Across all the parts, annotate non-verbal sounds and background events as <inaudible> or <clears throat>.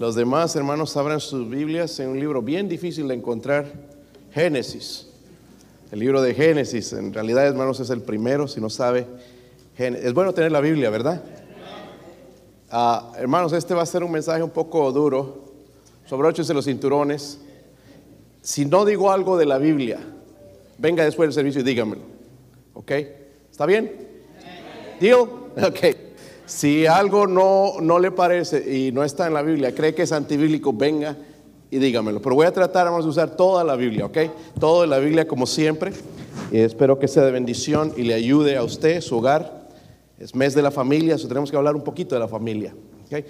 Los demás hermanos abran sus Biblias en un libro bien difícil de encontrar, Génesis. El libro de Génesis, en realidad hermanos es el primero, si no sabe. Es bueno tener la Biblia, ¿verdad? Ah, hermanos, este va a ser un mensaje un poco duro. De los cinturones. Si no digo algo de la Biblia, venga después del servicio y dígamelo. ¿Ok? ¿Está bien? ¿Deal? <laughs> Ok. Si algo no, no le parece y no está en la Biblia, cree que es antibíblico, venga y dígamelo. Pero voy a tratar vamos a usar toda la Biblia, ¿ok? Toda la Biblia como siempre. Y espero que sea de bendición y le ayude a usted, su hogar. Es mes de la familia, eso tenemos que hablar un poquito de la familia. ¿okay?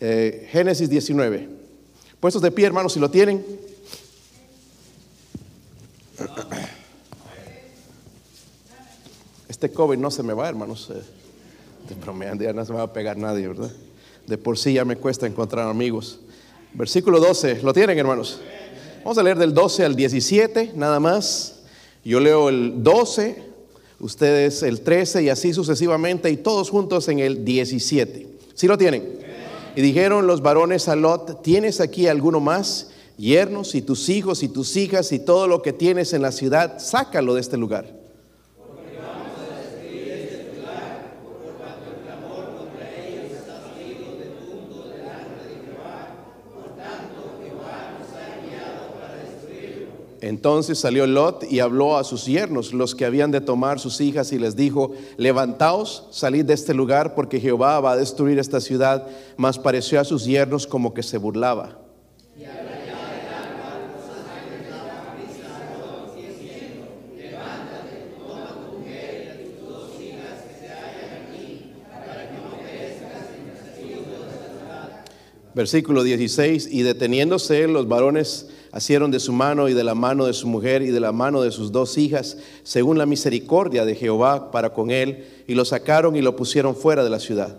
Eh, Génesis 19. Puestos de pie, hermanos, si lo tienen. Este COVID no se me va, hermanos. Eh, ya no se me va a pegar nadie, ¿verdad? De por sí ya me cuesta encontrar amigos. Versículo 12, ¿lo tienen, hermanos? Vamos a leer del 12 al 17, nada más. Yo leo el 12, ustedes el 13 y así sucesivamente, y todos juntos en el 17. ¿Sí lo tienen? Y dijeron los varones a Lot, ¿tienes aquí alguno más? Yernos y tus hijos y tus hijas y todo lo que tienes en la ciudad, sácalo de este lugar. Entonces salió Lot y habló a sus yernos, los que habían de tomar sus hijas, y les dijo, levantaos, salid de este lugar, porque Jehová va a destruir esta ciudad. Mas pareció a sus yernos como que se burlaba. Versículo 16, y deteniéndose los varones asieron de su mano y de la mano de su mujer y de la mano de sus dos hijas, según la misericordia de Jehová para con él, y lo sacaron y lo pusieron fuera de la ciudad.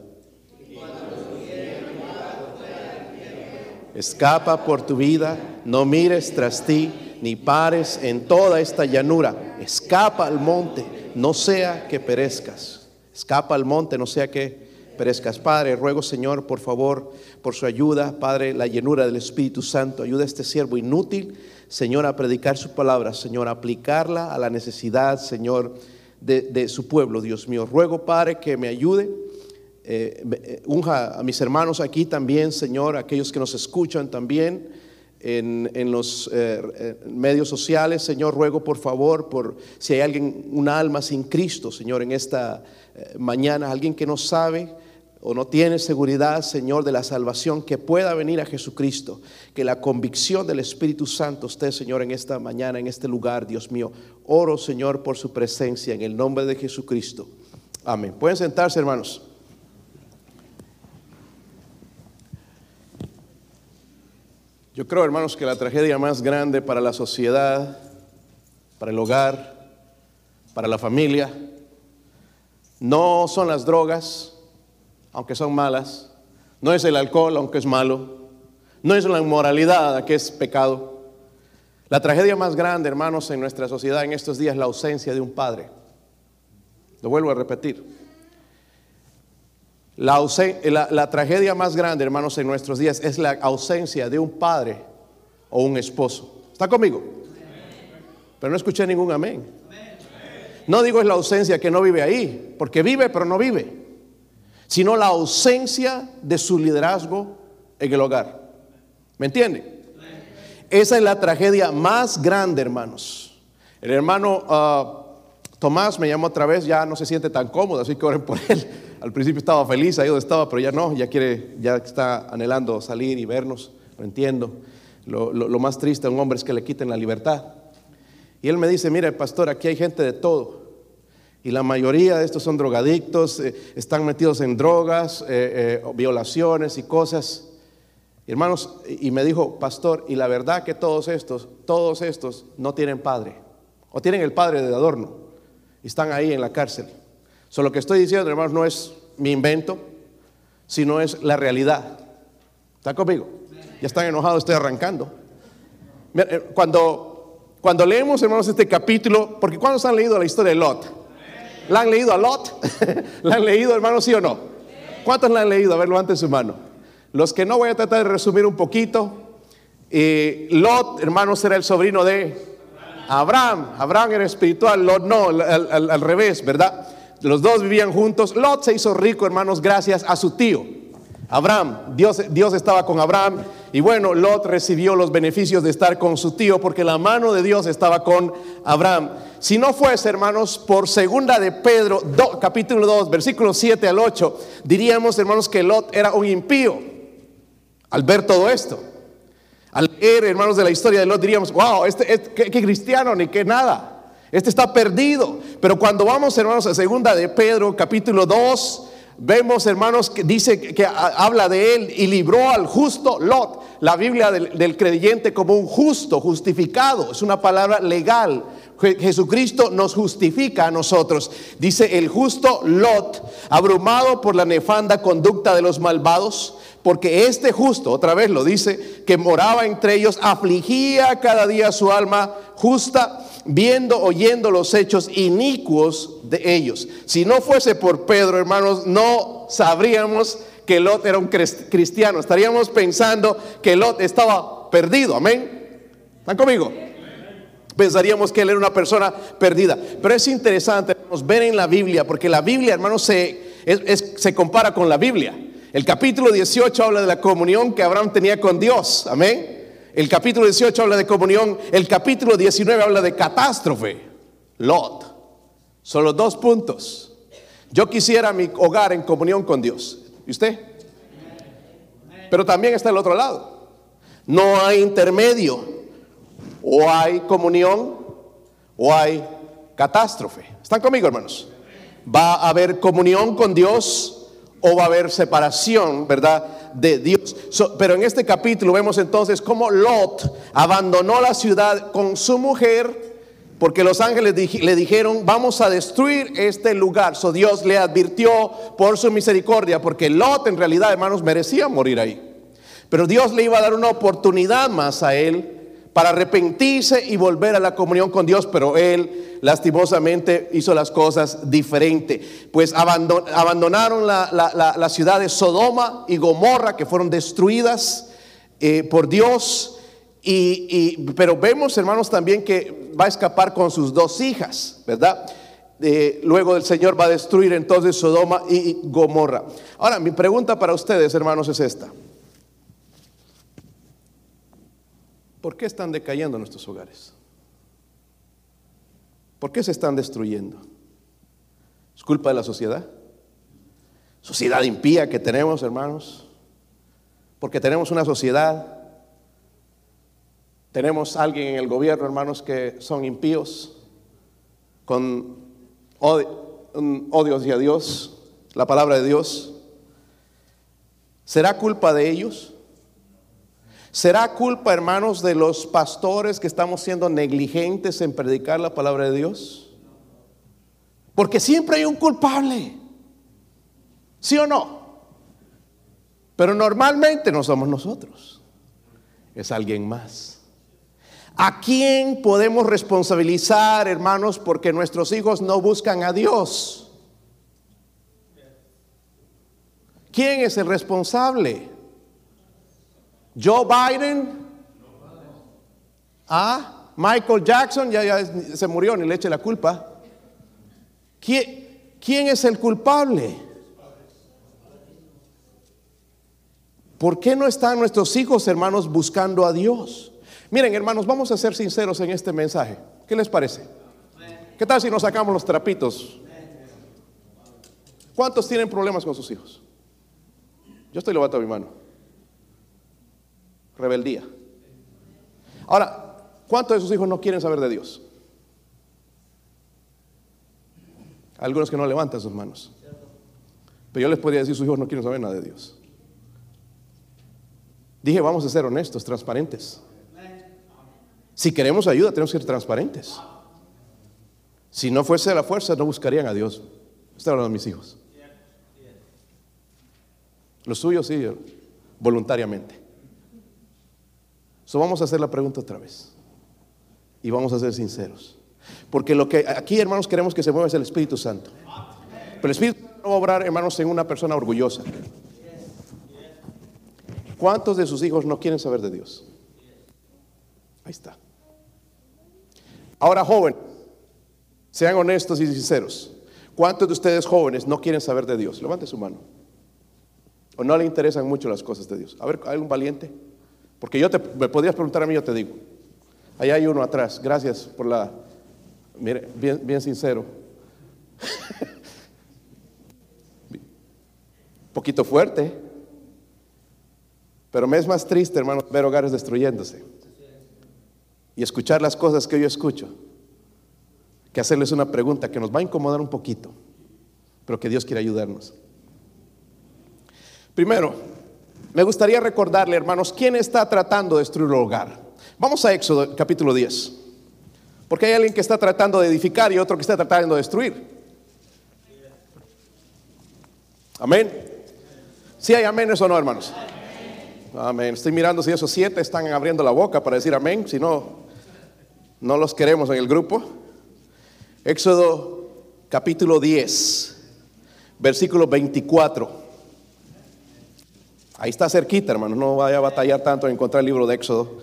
Escapa por tu vida, no mires tras ti, ni pares en toda esta llanura. Escapa al monte, no sea que perezcas. Escapa al monte, no sea que perezcas. Padre, ruego Señor, por favor, por su ayuda, Padre, la llenura del Espíritu Santo. Ayuda a este siervo inútil, Señor, a predicar su palabra, Señor, a aplicarla a la necesidad, Señor, de, su pueblo, Dios mío. Ruego, Padre, que me ayude. Eh, eh, unja a mis hermanos aquí también, Señor, aquellos que nos escuchan también en, los eh, medios sociales, Señor, ruego por favor, por si hay alguien, un alma sin Cristo, Señor, en esta mañana, alguien que no sabe, o no tiene seguridad, Señor, de la salvación, que pueda venir a Jesucristo. Que la convicción del Espíritu Santo esté, Señor, en esta mañana, en este lugar, Dios mío. Oro, Señor, por su presencia, en el nombre de Jesucristo. Amén. Pueden sentarse, hermanos. Yo creo, hermanos, que la tragedia más grande para la sociedad, para el hogar, para la familia, no son las drogas, aunque son malas. No es el alcohol, aunque es malo. No es la inmoralidad, que es pecado. La tragedia más grande, hermanos, en nuestra sociedad en estos días es la ausencia de un padre. Lo vuelvo a repetir. La, la, tragedia más grande, hermanos, en nuestros días es la ausencia de un padre o un esposo. ¿Está conmigo? Pero no escuché ningún amén. No digo es la ausencia que no vive ahí, porque vive pero no vive sino la ausencia de su liderazgo en el hogar. ¿Me entiende? Esa es la tragedia más grande, hermanos. El hermano ah, Tomás me llamó otra vez, ya no se siente tan cómodo, así que oren por él. <laughs> Al principio estaba feliz ahí donde estaba, pero ya no, ya quiere, ya está anhelando salir y vernos, lo entiendo. Lo, más triste a un hombre es que le quiten la libertad. Y él me dice, mire, pastor, aquí hay gente de todo. Y la mayoría de estos son drogadictos, eh, están metidos en drogas, eh, eh, violaciones y cosas. Hermanos, y me dijo, pastor, y la verdad que todos estos, todos estos no tienen padre, o tienen el padre de adorno, y están ahí en la cárcel. Solo lo que estoy diciendo, hermanos, no es mi invento, sino es la realidad. ¿Están conmigo? Ya están enojados, estoy arrancando. Cuando, cuando leemos, hermanos, este capítulo, porque ¿cuántos han leído la historia de Lot? ¿La han leído a Lot? <laughs> ¿La han leído, hermano, sí o no? ¿Cuántos la han leído? A ver, levanten su mano. Los que no voy a tratar de resumir un poquito. Eh, Lot, hermanos, era el sobrino de Abraham. Abraham era espiritual, Lot no, al, al revés, ¿verdad? Los dos vivían juntos. Lot se hizo rico, hermanos, gracias a su tío. Abraham, Dios, Dios estaba con Abraham y bueno, Lot recibió los beneficios de estar con su tío porque la mano de Dios estaba con Abraham. Si no fuese, hermanos, por segunda de Pedro, capítulo 2, versículos 7 al 8, diríamos, hermanos, que Lot era un impío al ver todo esto. Al leer, hermanos, de la historia de Lot, diríamos, wow, este, este qué, cristiano, ni qué nada. Este está perdido. Pero cuando vamos, hermanos, a segunda de Pedro, capítulo 2, Vemos, hermanos, que dice que habla de él y libró al justo Lot. La Biblia del, creyente como un justo, justificado. Es una palabra legal. Jesucristo nos justifica a nosotros. Dice el justo Lot, abrumado por la nefanda conducta de los malvados, porque este justo, otra vez lo dice, que moraba entre ellos, afligía cada día su alma justa viendo, oyendo los hechos inicuos de ellos. Si no fuese por Pedro, hermanos, no sabríamos que Lot era un cristiano. Estaríamos pensando que Lot estaba perdido. Amén. ¿Están conmigo? Pensaríamos que él era una persona perdida. Pero es interesante ver en la Biblia, porque la Biblia, hermanos, se, se compara con la Biblia. El capítulo 18 habla de la comunión que Abraham tenía con Dios. Amén. El capítulo 18 habla de comunión, el capítulo 19 habla de catástrofe. Lot. Son los dos puntos. Yo quisiera mi hogar en comunión con Dios. ¿Y usted? Pero también está el otro lado. No hay intermedio. O hay comunión o hay catástrofe. ¿Están conmigo, hermanos? Va a haber comunión con Dios o va a haber separación, ¿verdad? De Dios. pero en este capítulo vemos entonces cómo Lot abandonó la ciudad con su mujer porque los ángeles le dijeron, vamos a destruir este lugar. So Dios le advirtió por su misericordia, porque Lot en realidad, hermanos, merecía morir ahí. Pero Dios le iba a dar una oportunidad más a él para arrepentirse y volver a la comunión con Dios, pero él lastimosamente hizo las cosas diferente. Pues abandonaron la, ciudad de Sodoma y Gomorra, que fueron destruidas eh, por Dios. Y, pero vemos, hermanos, también que va a escapar con sus dos hijas, ¿verdad? luego el Señor va a destruir entonces Sodoma y Gomorra. Ahora, mi pregunta para ustedes, hermanos, es esta. ¿Por qué están decayendo nuestros hogares? ¿Por qué se están destruyendo? ¿Es culpa de la sociedad? Sociedad impía que tenemos, hermanos. Porque tenemos una sociedad, tenemos alguien en el gobierno, hermanos, que son impíos, con odios a Dios, la palabra de Dios. ¿Será culpa de ellos? ¿Será culpa, hermanos, de los pastores que estamos siendo negligentes en predicar la palabra de Dios? Porque siempre hay un culpable. ¿Sí o no? Pero normalmente no somos nosotros. Es alguien más. ¿A quién podemos responsabilizar, hermanos, porque nuestros hijos no buscan a Dios? ¿Quién es el responsable? Joe Biden, ah, Michael Jackson, ya, ya se murió, ni le eche la culpa. ¿Quién, ¿Quién es el culpable? ¿Por qué no están nuestros hijos, hermanos, buscando a Dios? Miren, hermanos, vamos a ser sinceros en este mensaje. ¿Qué les parece? ¿Qué tal si nos sacamos los trapitos? ¿Cuántos tienen problemas con sus hijos? Yo estoy levantando mi mano rebeldía. Ahora, ¿cuántos de sus hijos no quieren saber de Dios? Algunos que no levantan sus manos. Pero yo les podría decir, sus hijos no quieren saber nada de Dios. Dije, vamos a ser honestos, transparentes. Si queremos ayuda, tenemos que ser transparentes. Si no fuese la fuerza, no buscarían a Dios. Estoy hablando de mis hijos. Los suyos sí, voluntariamente vamos a hacer la pregunta otra vez. Y vamos a ser sinceros. Porque lo que aquí, hermanos, queremos que se mueva es el Espíritu Santo. Pero el Espíritu Santo no va a obrar, hermanos, en una persona orgullosa. ¿Cuántos de sus hijos no quieren saber de Dios? Ahí está. Ahora, joven, sean honestos y sinceros. ¿Cuántos de ustedes jóvenes no quieren saber de Dios? Levante su mano. ¿O no le interesan mucho las cosas de Dios? A ver, ¿hay un valiente? Porque yo te, me podrías preguntar a mí, yo te digo. Ahí hay uno atrás. Gracias por la... Mire, bien, bien sincero. <laughs> poquito fuerte. Pero me es más triste, hermano, ver hogares destruyéndose. Y escuchar las cosas que yo escucho. Que hacerles una pregunta que nos va a incomodar un poquito. Pero que Dios quiere ayudarnos. Primero, me gustaría recordarle, hermanos, quién está tratando de destruir el hogar. Vamos a Éxodo capítulo 10. Porque hay alguien que está tratando de edificar y otro que está tratando de destruir. Amén. Si hay amén o no, hermanos? Amén. Estoy mirando si esos siete están abriendo la boca para decir amén. Si no, no los queremos en el grupo. Éxodo capítulo 10, versículo 24. Ahí está cerquita, hermanos. No vaya a batallar tanto en encontrar el libro de Éxodo.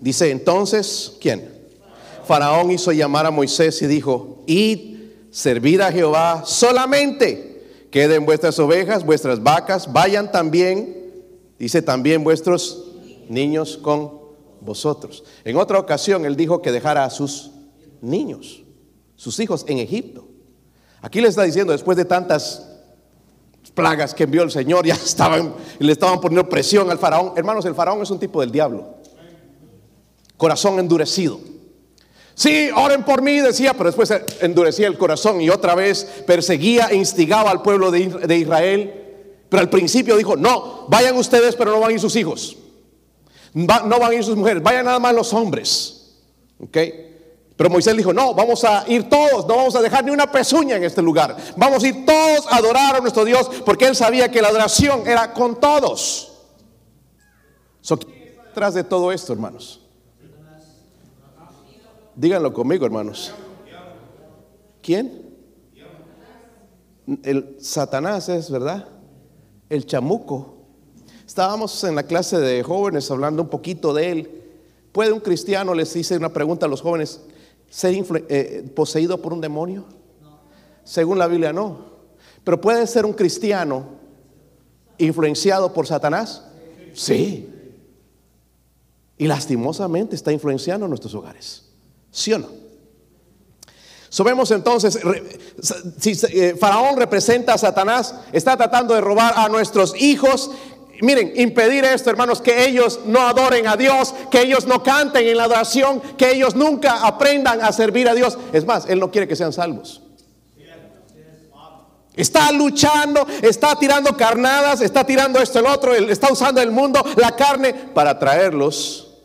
Dice entonces, ¿quién? Faraón hizo llamar a Moisés y dijo, id, servid a Jehová solamente Queden vuestras ovejas, vuestras vacas, vayan también, dice también vuestros niños con vosotros. En otra ocasión él dijo que dejara a sus niños, sus hijos en Egipto. Aquí le está diciendo, después de tantas plagas que envió el Señor, ya <laughs> estaban, le estaban poniendo presión al faraón. Hermanos, el faraón es un tipo del diablo. Corazón endurecido. Sí, oren por mí, decía, pero después endurecía el corazón y otra vez perseguía e instigaba al pueblo de Israel. Pero al principio dijo, no, vayan ustedes, pero no van a ir sus hijos. no van a ir sus mujeres, vayan nada más los hombres. ¿Ok? Pero Moisés dijo, no, vamos a ir todos, no vamos a dejar ni una pezuña en este lugar. Vamos a ir todos a adorar a nuestro Dios porque él sabía que la adoración era con todos. ¿Quién está detrás de todo esto, hermanos? Díganlo conmigo, hermanos. ¿Quién? El Satanás es, ¿verdad? El chamuco. Estábamos en la clase de jóvenes hablando un poquito de él. ¿Puede un cristiano, les hice una pregunta a los jóvenes, ser eh, poseído por un demonio? Según la Biblia, no. Pero ¿puede ser un cristiano influenciado por Satanás? Sí. Y lastimosamente está influenciando nuestros hogares. ¿Sí o no? Sabemos entonces, si eh, Faraón representa a Satanás, está tratando de robar a nuestros hijos. Miren, impedir esto, hermanos, que ellos no adoren a Dios, que ellos no canten en la adoración, que ellos nunca aprendan a servir a Dios. Es más, Él no quiere que sean salvos. Está luchando, está tirando carnadas, está tirando esto, el otro, está usando el mundo, la carne, para traerlos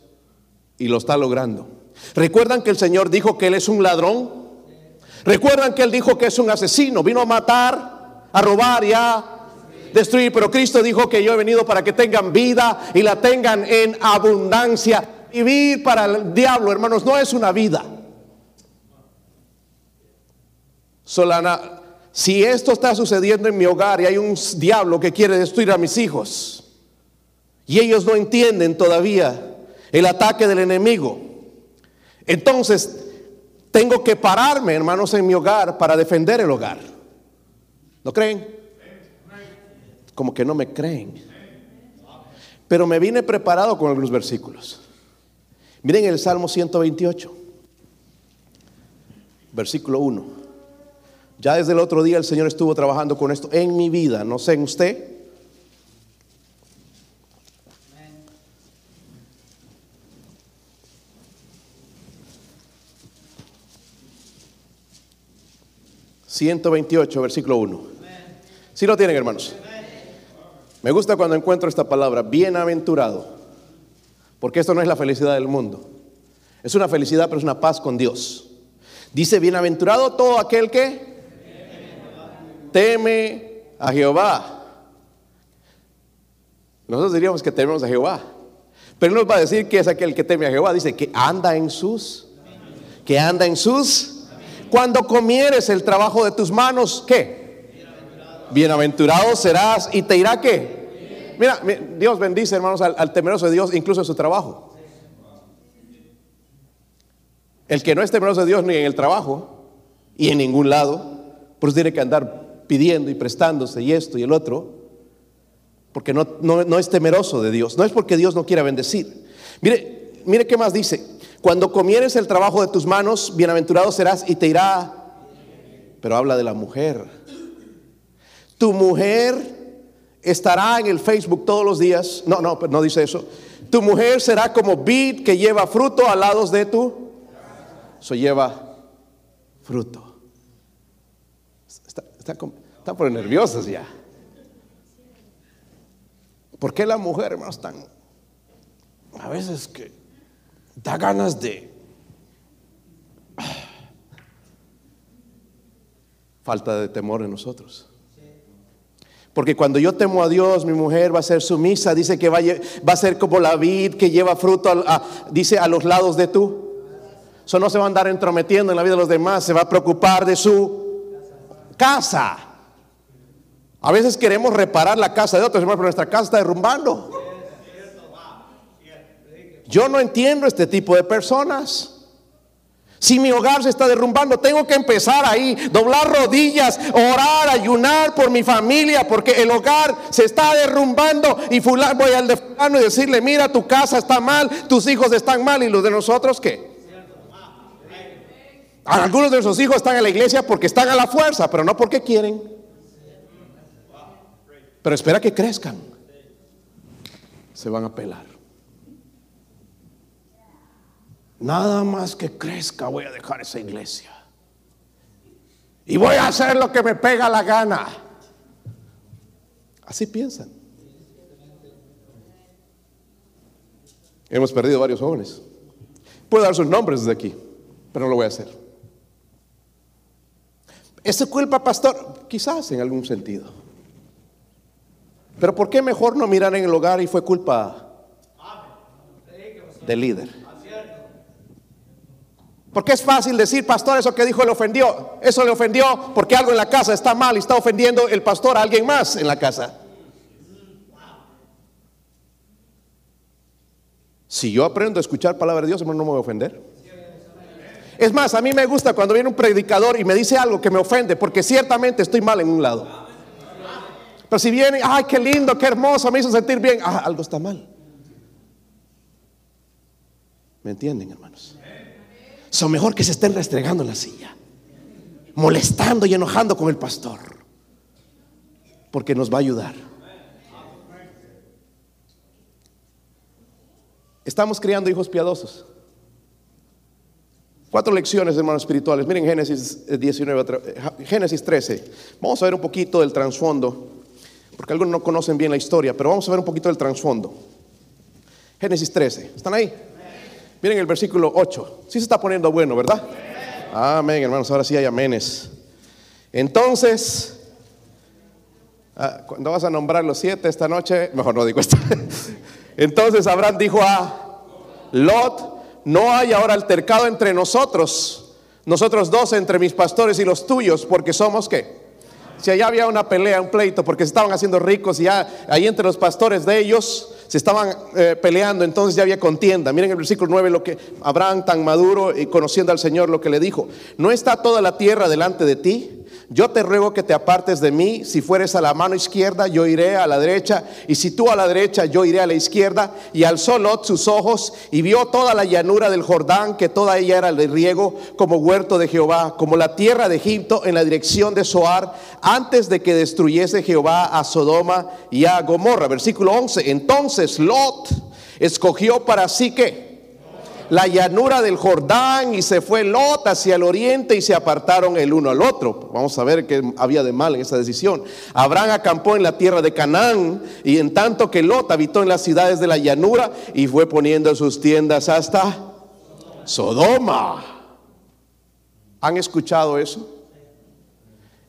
y lo está logrando. ¿Recuerdan que el Señor dijo que Él es un ladrón? ¿Recuerdan que Él dijo que es un asesino? Vino a matar, a robar y a destruir. Pero Cristo dijo que yo he venido para que tengan vida y la tengan en abundancia. Vivir para el diablo, hermanos, no es una vida. Solana, si esto está sucediendo en mi hogar y hay un diablo que quiere destruir a mis hijos y ellos no entienden todavía el ataque del enemigo, entonces, tengo que pararme, hermanos, en mi hogar para defender el hogar. ¿No creen? Como que no me creen. Pero me vine preparado con algunos versículos. Miren el Salmo 128, versículo 1. Ya desde el otro día el Señor estuvo trabajando con esto en mi vida, no sé en usted. 128, versículo 1. Si lo tienen, hermanos? Me gusta cuando encuentro esta palabra, bienaventurado, porque esto no es la felicidad del mundo. Es una felicidad, pero es una paz con Dios. Dice, bienaventurado todo aquel que teme a Jehová. Nosotros diríamos que tememos a Jehová. Pero nos va a decir que es aquel que teme a Jehová. Dice que anda en sus, que anda en sus cuando comieres el trabajo de tus manos, ¿qué? Bienaventurado serás y te irá qué. Mira, Dios bendice, hermanos, al, temeroso de Dios, incluso en su trabajo. El que no es temeroso de Dios ni en el trabajo y en ningún lado, pues tiene que andar pidiendo y prestándose y esto y el otro, porque no, no es temeroso de Dios. No es porque Dios no quiera bendecir. Mire, mire qué más dice. Cuando comieres el trabajo de tus manos, bienaventurado serás y te irá. Pero habla de la mujer. Tu mujer estará en el Facebook todos los días. No, no, no dice eso. Tu mujer será como vid que lleva fruto a lados de tu. Eso lleva fruto. Están por nerviosas ya. ¿Por qué la mujer, hermanos, tan... A veces que da ganas de... Falta de temor en nosotros. Porque cuando yo temo a Dios, mi mujer va a ser sumisa. Dice que va a, ser como la vid que lleva fruto, dice, a los lados de tú. Eso no se va a andar entrometiendo en la vida de los demás, se va a preocupar de su casa. A veces queremos reparar la casa de otros, pero nuestra casa está derrumbando. Yo no entiendo este tipo de personas. Si mi hogar se está derrumbando, tengo que empezar ahí, doblar rodillas, orar, ayunar por mi familia, porque el hogar se está derrumbando y fulano, voy al de fulano y decirle, mira, tu casa está mal, tus hijos están mal y los de nosotros qué. Algunos de nuestros hijos están en la iglesia porque están a la fuerza, pero no porque quieren. Pero espera que crezcan. Se van a pelar. Nada más que crezca voy a dejar esa iglesia. Y voy a hacer lo que me pega la gana. Así piensan. Hemos perdido varios jóvenes. Puedo dar sus nombres desde aquí, pero no lo voy a hacer. ¿Es culpa, pastor? Quizás en algún sentido. Pero ¿por qué mejor no mirar en el hogar y fue culpa del líder? Porque es fácil decir, pastor, eso que dijo le ofendió. Eso le ofendió porque algo en la casa está mal y está ofendiendo el pastor a alguien más en la casa. Si yo aprendo a escuchar palabra de Dios, no me voy a ofender. Es más, a mí me gusta cuando viene un predicador y me dice algo que me ofende, porque ciertamente estoy mal en un lado. Pero si viene, ay, qué lindo, qué hermoso, me hizo sentir bien, ah, algo está mal. ¿Me entienden, hermanos? Son mejor que se estén restregando en la silla, molestando y enojando con el pastor, porque nos va a ayudar. Estamos criando hijos piadosos. Cuatro lecciones, hermanos espirituales. Miren Génesis 19, eh, Génesis 13. Vamos a ver un poquito del trasfondo, porque algunos no conocen bien la historia, pero vamos a ver un poquito del trasfondo. Génesis 13. ¿Están ahí? Miren el versículo 8. Sí se está poniendo bueno, ¿verdad? Amén, hermanos. Ahora sí hay amenes. Entonces, ah, cuando vas a nombrar los siete esta noche, mejor no digo esto. <laughs> Entonces Abraham dijo a Lot, no hay ahora altercado entre nosotros, nosotros dos, entre mis pastores y los tuyos, porque somos qué? Si allá había una pelea, un pleito, porque se estaban haciendo ricos y ya ahí entre los pastores de ellos se estaban eh, peleando, entonces ya había contienda. Miren el versículo 9 lo que Abraham tan maduro y conociendo al Señor lo que le dijo, ¿no está toda la tierra delante de ti? Yo te ruego que te apartes de mí, si fueres a la mano izquierda, yo iré a la derecha, y si tú a la derecha, yo iré a la izquierda. Y alzó Lot sus ojos y vio toda la llanura del Jordán, que toda ella era de riego, como huerto de Jehová, como la tierra de Egipto en la dirección de Soar, antes de que destruyese Jehová a Sodoma y a Gomorra. Versículo 11. Entonces Lot escogió para sí que la llanura del Jordán y se fue Lot hacia el oriente y se apartaron el uno al otro. Vamos a ver qué había de mal en esa decisión. Abraham acampó en la tierra de Canaán y en tanto que Lot habitó en las ciudades de la llanura y fue poniendo sus tiendas hasta Sodoma. ¿Han escuchado eso?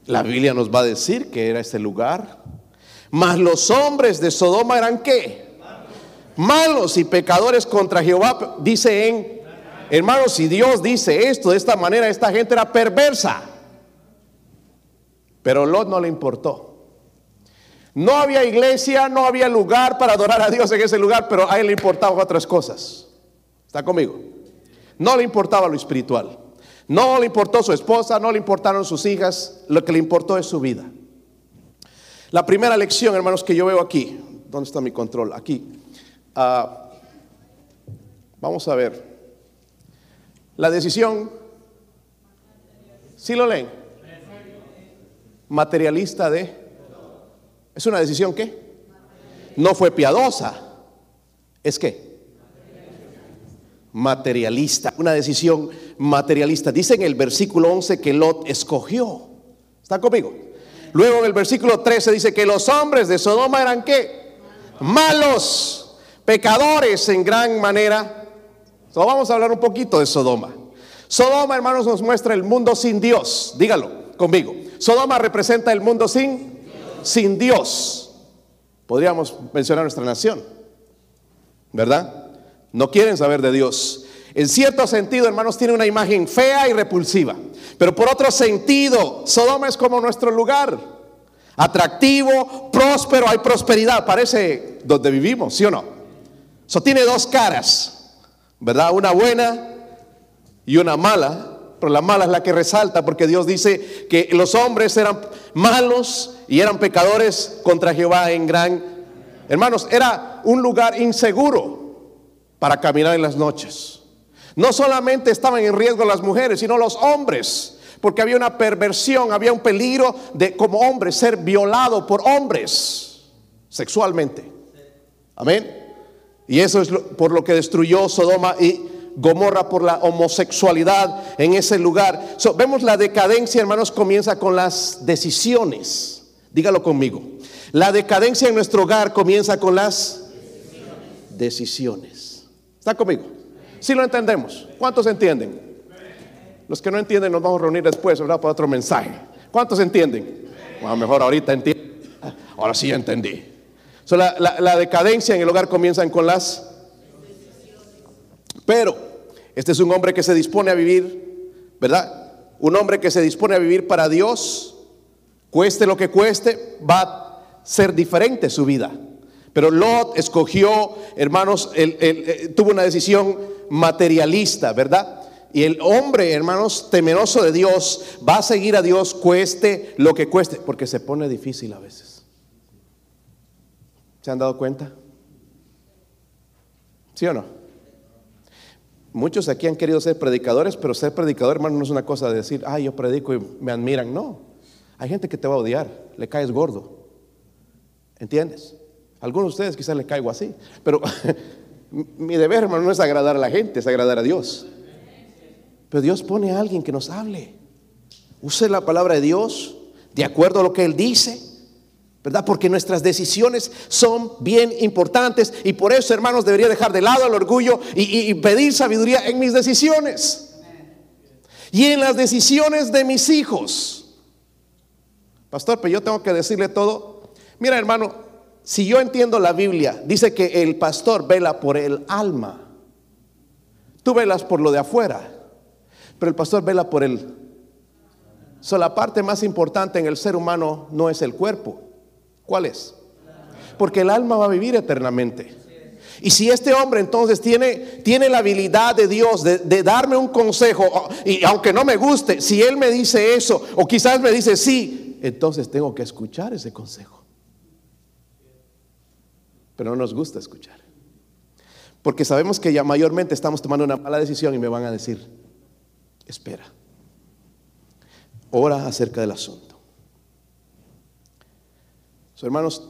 La Biblia nos va a decir que era este lugar. Mas los hombres de Sodoma eran qué? Malos y pecadores contra Jehová, dice en, hermanos, si Dios dice esto de esta manera, esta gente era perversa. Pero Lot no le importó. No había iglesia, no había lugar para adorar a Dios en ese lugar, pero a él le importaban otras cosas. ¿Está conmigo? No le importaba lo espiritual. No le importó su esposa, no le importaron sus hijas, lo que le importó es su vida. La primera lección, hermanos, que yo veo aquí, ¿dónde está mi control? Aquí. Ah, vamos a ver. La decisión, ¿sí lo leen? Materialista de... ¿Es una decisión qué? No fue piadosa. ¿Es qué? Materialista. Una decisión materialista. Dice en el versículo 11 que Lot escogió. ¿Está conmigo? Luego en el versículo 13 dice que los hombres de Sodoma eran qué? Malos, pecadores en gran manera. So, vamos a hablar un poquito de Sodoma. Sodoma, hermanos, nos muestra el mundo sin Dios. Dígalo conmigo. Sodoma representa el mundo sin sin Dios. Podríamos mencionar nuestra nación, ¿verdad? No quieren saber de Dios. En cierto sentido, hermanos, tiene una imagen fea y repulsiva. Pero por otro sentido, Sodoma es como nuestro lugar. Atractivo, próspero, hay prosperidad. Parece donde vivimos, ¿sí o no? Eso tiene dos caras, ¿verdad? Una buena y una mala. Pero la mala es la que resalta porque Dios dice que los hombres eran malos y eran pecadores contra Jehová en gran... Hermanos, era un lugar inseguro para caminar en las noches. No solamente estaban en riesgo las mujeres, sino los hombres, porque había una perversión, había un peligro de como hombre ser violado por hombres sexualmente. Amén. Y eso es por lo que destruyó Sodoma y Gomorra por la homosexualidad en ese lugar. vemos la decadencia, hermanos, comienza con las decisiones. Dígalo conmigo. La decadencia en nuestro hogar comienza con las decisiones. ¿Está conmigo? Si lo entendemos. ¿Cuántos entienden? Los que no entienden nos vamos a reunir después, ¿verdad? Para otro mensaje. ¿Cuántos entienden? Bueno, mejor ahorita entienden. Ahora sí entendí. La, decadencia en el hogar comienza con las pero este es un hombre que se dispone a vivir, ¿verdad? Un hombre que se dispone a vivir para Dios, cueste lo que cueste, va a ser diferente su vida. Pero Lot escogió, hermanos, eh, tuvo una decisión materialista, ¿verdad? Y el hombre, hermanos, temeroso de Dios, va a seguir a Dios, cueste lo que cueste, porque se pone difícil a veces. ¿Se han dado cuenta? ¿Sí o no? Muchos aquí han querido ser predicadores, pero ser predicador, hermano, no es una cosa de decir, ah, yo predico y me admiran. No. Hay gente que te va a odiar, le caes gordo. ¿Entiendes? algunos de ustedes quizás le caigo así, pero <laughs> mi deber, hermano, no es agradar a la gente, es agradar a Dios. Pero Dios pone a alguien que nos hable. Use la palabra de Dios de acuerdo a lo que Él dice. ¿Verdad? Porque nuestras decisiones son bien importantes y por eso, hermanos, debería dejar de lado el orgullo y, pedir sabiduría en mis decisiones y en las decisiones de mis hijos. Pastor, pero yo tengo que decirle todo. Mira, hermano, si yo entiendo la Biblia, dice que el pastor vela por el alma. Tú velas por lo de afuera, pero el pastor vela por el... So, la parte más importante en el ser humano no es el cuerpo, ¿Cuál es? Porque el alma va a vivir eternamente. Y si este hombre entonces tiene, tiene la habilidad de Dios de, de, darme un consejo, y aunque no me guste, si Él me dice eso, o quizás me dice sí, entonces tengo que escuchar ese consejo. Pero no nos gusta escuchar. Porque sabemos que ya mayormente estamos tomando una mala decisión y me van a decir, espera, ora acerca del asunto hermanos,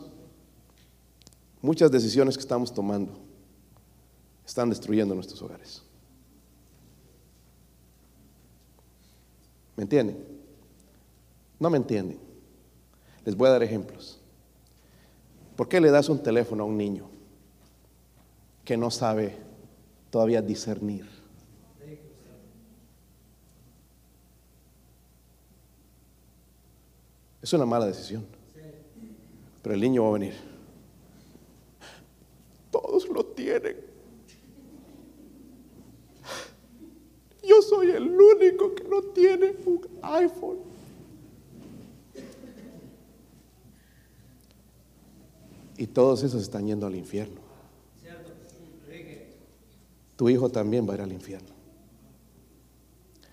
muchas decisiones que estamos tomando están destruyendo nuestros hogares. ¿Me entienden? No me entienden. Les voy a dar ejemplos. ¿Por qué le das un teléfono a un niño que no sabe todavía discernir? Es una mala decisión. Pero el niño va a venir. Todos lo tienen. Yo soy el único que no tiene un iPhone. Y todos esos están yendo al infierno. Tu hijo también va a ir al infierno.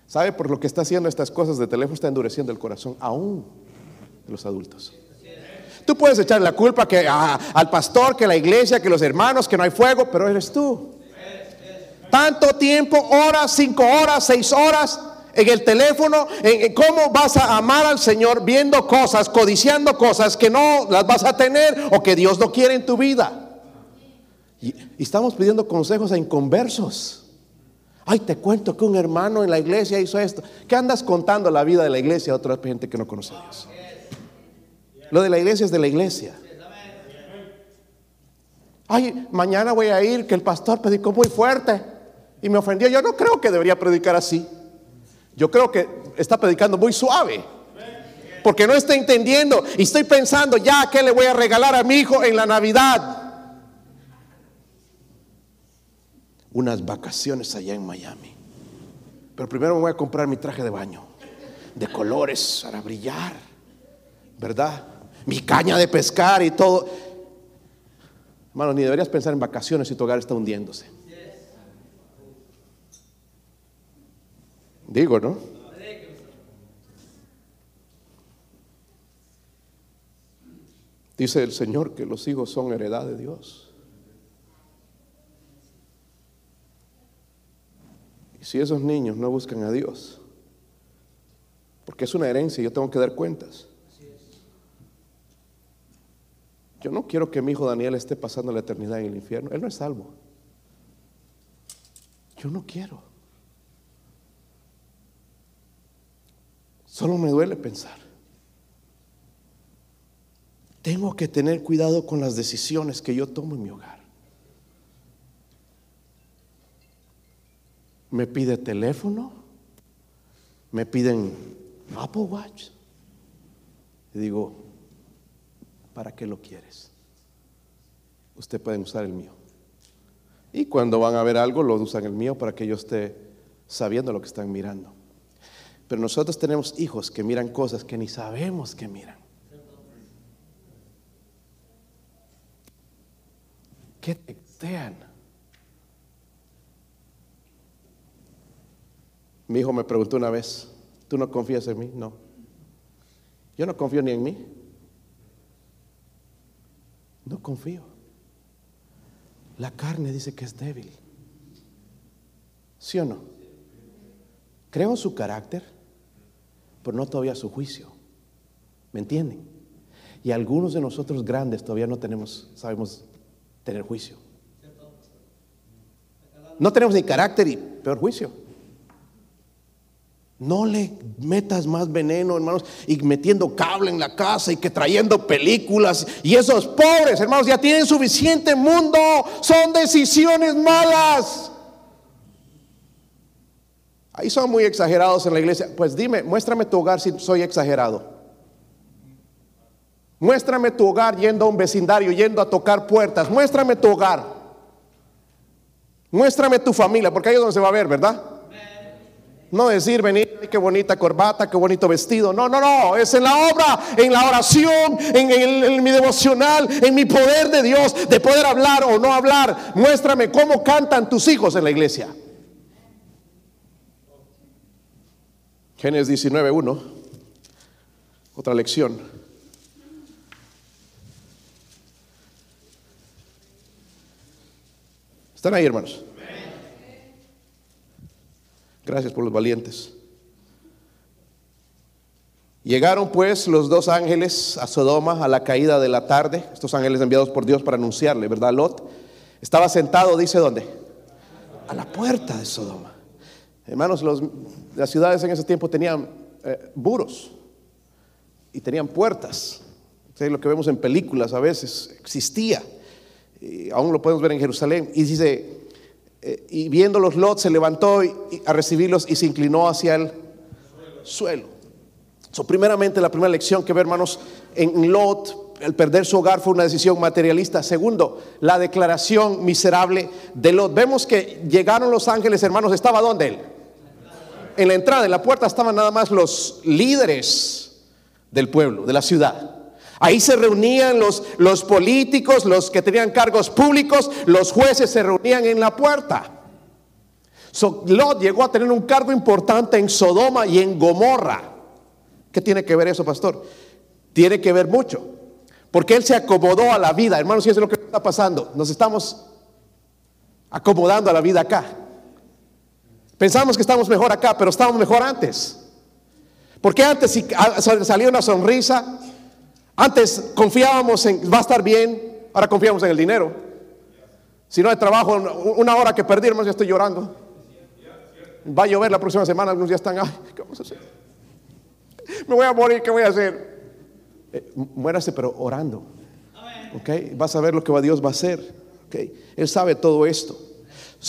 ¿Sabe? Por lo que está haciendo estas cosas de teléfono está endureciendo el corazón aún de los adultos. Tú puedes echar la culpa que al pastor, que la iglesia, que los hermanos, que no hay fuego, pero eres tú. Tanto tiempo, horas, cinco horas, seis horas en el teléfono, en, cómo vas a amar al Señor viendo cosas, codiciando cosas que no las vas a tener o que Dios no quiere en tu vida. Y, estamos pidiendo consejos a inconversos. Ay, te cuento que un hermano en la iglesia hizo esto. ¿Qué andas contando la vida de la iglesia a otra gente que no conoce a Dios? Lo de la iglesia es de la iglesia. Ay, mañana voy a ir que el pastor predicó muy fuerte y me ofendió. Yo no creo que debería predicar así. Yo creo que está predicando muy suave. Porque no está entendiendo. Y estoy pensando ya qué le voy a regalar a mi hijo en la Navidad. Unas vacaciones allá en Miami. Pero primero me voy a comprar mi traje de baño. De colores para brillar. ¿Verdad? Mi caña de pescar y todo. Hermano, ni deberías pensar en vacaciones si tu hogar está hundiéndose. Digo, ¿no? Dice el Señor que los hijos son heredad de Dios. Y si esos niños no buscan a Dios, porque es una herencia, yo tengo que dar cuentas. Yo no quiero que mi hijo Daniel esté pasando la eternidad en el infierno. Él no es salvo. Yo no quiero. Solo me duele pensar. Tengo que tener cuidado con las decisiones que yo tomo en mi hogar. Me pide teléfono, me piden Apple Watch. Y digo, ¿para qué lo quieres? Usted puede usar el mío. Y cuando van a ver algo, lo usan el mío para que yo esté sabiendo lo que están mirando. Pero nosotros tenemos hijos que miran cosas que ni sabemos que miran. Que textean. Mi hijo me preguntó una vez, ¿tú no confías en mí? No. Yo no confío ni en mí. No confío. La carne dice que es débil. ¿Sí o no? Creo en su carácter pero no todavía su juicio. ¿Me entienden? Y algunos de nosotros grandes todavía no tenemos, sabemos tener juicio. No tenemos ni carácter y peor juicio. No le metas más veneno, hermanos, y metiendo cable en la casa y que trayendo películas. Y esos pobres, hermanos, ya tienen suficiente mundo. Son decisiones malas. Ahí son muy exagerados en la iglesia. Pues dime, muéstrame tu hogar si soy exagerado. Muéstrame tu hogar yendo a un vecindario, yendo a tocar puertas. Muéstrame tu hogar. Muéstrame tu familia, porque ahí es donde se va a ver, ¿verdad? No decir, venir, qué bonita corbata, qué bonito vestido. No, no, no. Es en la obra, en la oración, en, en, mi devocional, en mi poder de Dios, de poder hablar o no hablar. Muéstrame cómo cantan tus hijos en la iglesia. Génesis 19.1, otra lección. ¿Están ahí, hermanos? Gracias por los valientes. Llegaron pues los dos ángeles a Sodoma a la caída de la tarde, estos ángeles enviados por Dios para anunciarle, ¿verdad? Lot estaba sentado, dice dónde? A la puerta de Sodoma. Hermanos, las ciudades en ese tiempo tenían eh, buros y tenían puertas. lo que vemos en películas a veces existía. Y aún lo podemos ver en Jerusalén. Y dice, eh, y viendo los Lot se levantó a recibirlos y se inclinó hacia el suelo. So, primeramente, la primera lección que ve, hermanos, en Lot, el perder su hogar fue una decisión materialista. Segundo, la declaración miserable de Lot. Vemos que llegaron los ángeles, hermanos, ¿estaba dónde él? en la entrada, en la puerta estaban nada más los líderes del pueblo, de la ciudad. Ahí se reunían los, los políticos, los que tenían cargos públicos, los jueces se reunían en la puerta. So, Lot llegó a tener un cargo importante en Sodoma y en Gomorra. ¿Qué tiene que ver eso, pastor? Tiene que ver mucho. Porque él se acomodó a la vida. Hermanos, y eso es lo que está pasando. Nos estamos acomodando a la vida acá. Pensamos que estamos mejor acá, pero estábamos mejor antes. Porque antes si salía una sonrisa, antes confiábamos en va a estar bien, ahora confiamos en el dinero. Si no hay trabajo, una hora que perdí, hermanos, ya estoy llorando. Va a llover la próxima semana, algunos ya están, ay, ¿qué vamos a hacer? Me voy a morir, ¿qué voy a hacer? Eh, muérase, pero orando. ¿Ok? Vas a ver lo que Dios va a hacer. ¿Ok? Él sabe todo esto.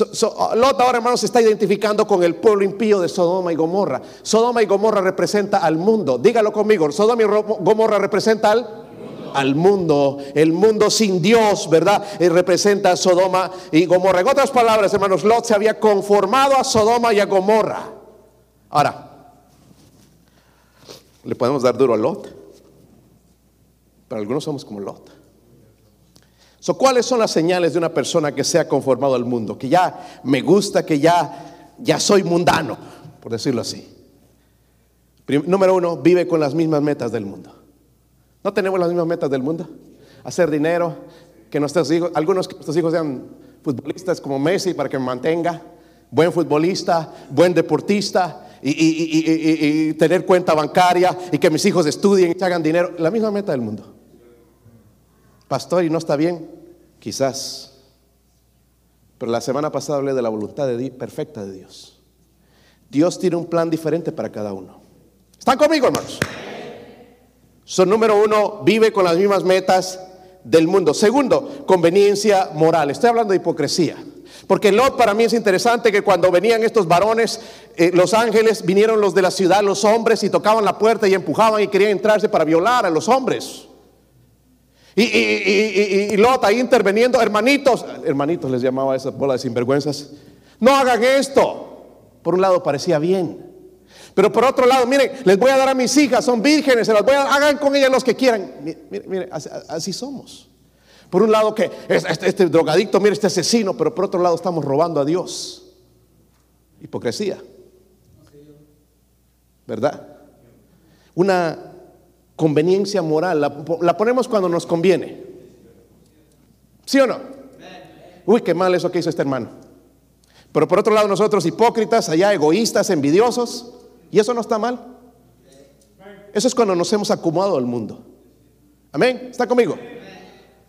Uh, Lot ahora, hermanos, se está identificando con el pueblo impío de Sodoma y Gomorra. Sodoma y Gomorra representa al mundo. Dígalo conmigo. Sodoma y Gomorra representa al al mundo, el mundo sin Dios, ¿verdad? Y representa a Sodoma y Gomorra. En otras palabras, hermanos, Lot se había conformado a Sodoma y a Gomorra. Ahora, ¿le podemos dar duro a Lot? Pero algunos somos como Lot. ¿Cuáles son las señales de una persona que se ha conformado al mundo? Que ya me gusta, que ya, ya soy mundano, por decirlo así. número uno, vive con las mismas metas del mundo. ¿No tenemos las mismas metas del mundo? Hacer dinero, que nuestros hijos, algunos nuestros hijos sean futbolistas como Messi para que me mantenga, buen futbolista, buen deportista y, y tener cuenta bancaria y que mis hijos estudien y hagan dinero. La misma meta del mundo. Pastor, ¿y no está bien? Quizás. Pero la semana pasada hablé de la voluntad de perfecta de Dios. Dios tiene un plan diferente para cada uno. ¿Están conmigo, hermanos? Son número uno, vive con las mismas metas del mundo. Segundo, conveniencia moral. Estoy hablando de hipocresía. Porque Lot para mí es interesante que cuando venían estos varones, eh, los ángeles, vinieron los de la ciudad, los hombres, y tocaban la puerta y empujaban y querían entrarse para violar a los hombres. Y, y, Lot ahí interveniendo, hermanitos, hermanitos les llamaba a esas bolas de sinvergüenzas, no hagan esto. Por un lado parecía bien, pero por otro lado, miren, les voy a dar a mis hijas, son vírgenes, se las voy a hagan con ellas los que quieran. Miren, así, somos. Por un lado que este, este drogadicto, mire este asesino, pero por otro lado estamos robando a Dios. Hipocresía. ¿Verdad? Una conveniencia moral, la, ponemos cuando nos conviene. ¿Sí o no? Uy, qué mal eso que hizo este hermano. Pero por otro lado nosotros hipócritas, allá egoístas, envidiosos, y eso no está mal. Eso es cuando nos hemos acomodado al mundo. Amén. ¿Está conmigo?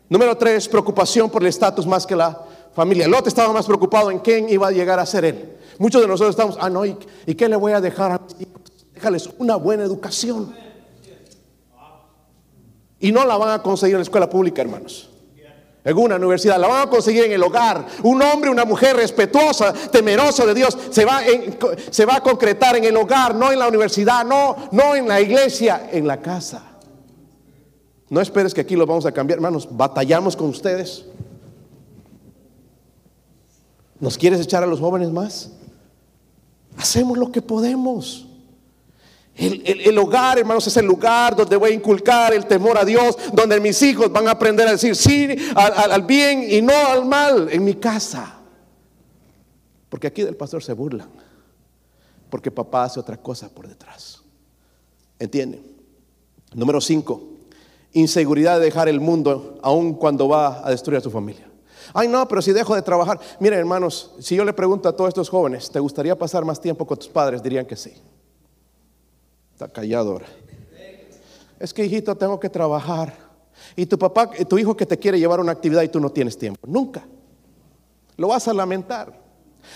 Número tres, preocupación por el estatus más que la familia. Lot estaba más preocupado en quién iba a llegar a ser él. Muchos de nosotros estamos, ah, no, ¿y, ¿y qué le voy a dejar a mis hijos? Déjales una buena educación. Y no la van a conseguir en la escuela pública, hermanos. En una universidad, la van a conseguir en el hogar. Un hombre, una mujer respetuosa, temerosa de Dios, se va, se va a concretar en el hogar, no en la universidad, no, no en la iglesia, en la casa. No esperes que aquí lo vamos a cambiar, hermanos. Batallamos con ustedes. ¿Nos quieres echar a los jóvenes más? Hacemos lo que podemos. El, hogar, hermanos, es el lugar donde voy a inculcar el temor a Dios, donde mis hijos van a aprender a decir sí al, bien y no al mal en mi casa. Porque aquí del pastor se burlan, porque papá hace otra cosa por detrás. ¿Entienden? Número 5, inseguridad de dejar el mundo aun cuando va a destruir a su familia. Ay, no, pero si dejo de trabajar. Miren, hermanos, si yo le pregunto a todos estos jóvenes, ¿te gustaría pasar más tiempo con tus padres? Dirían que sí. Está callado ahora. Es que hijito, tengo que trabajar. Y tu papá, tu hijo que te quiere llevar a una actividad y tú no tienes tiempo. Nunca. Lo vas a lamentar.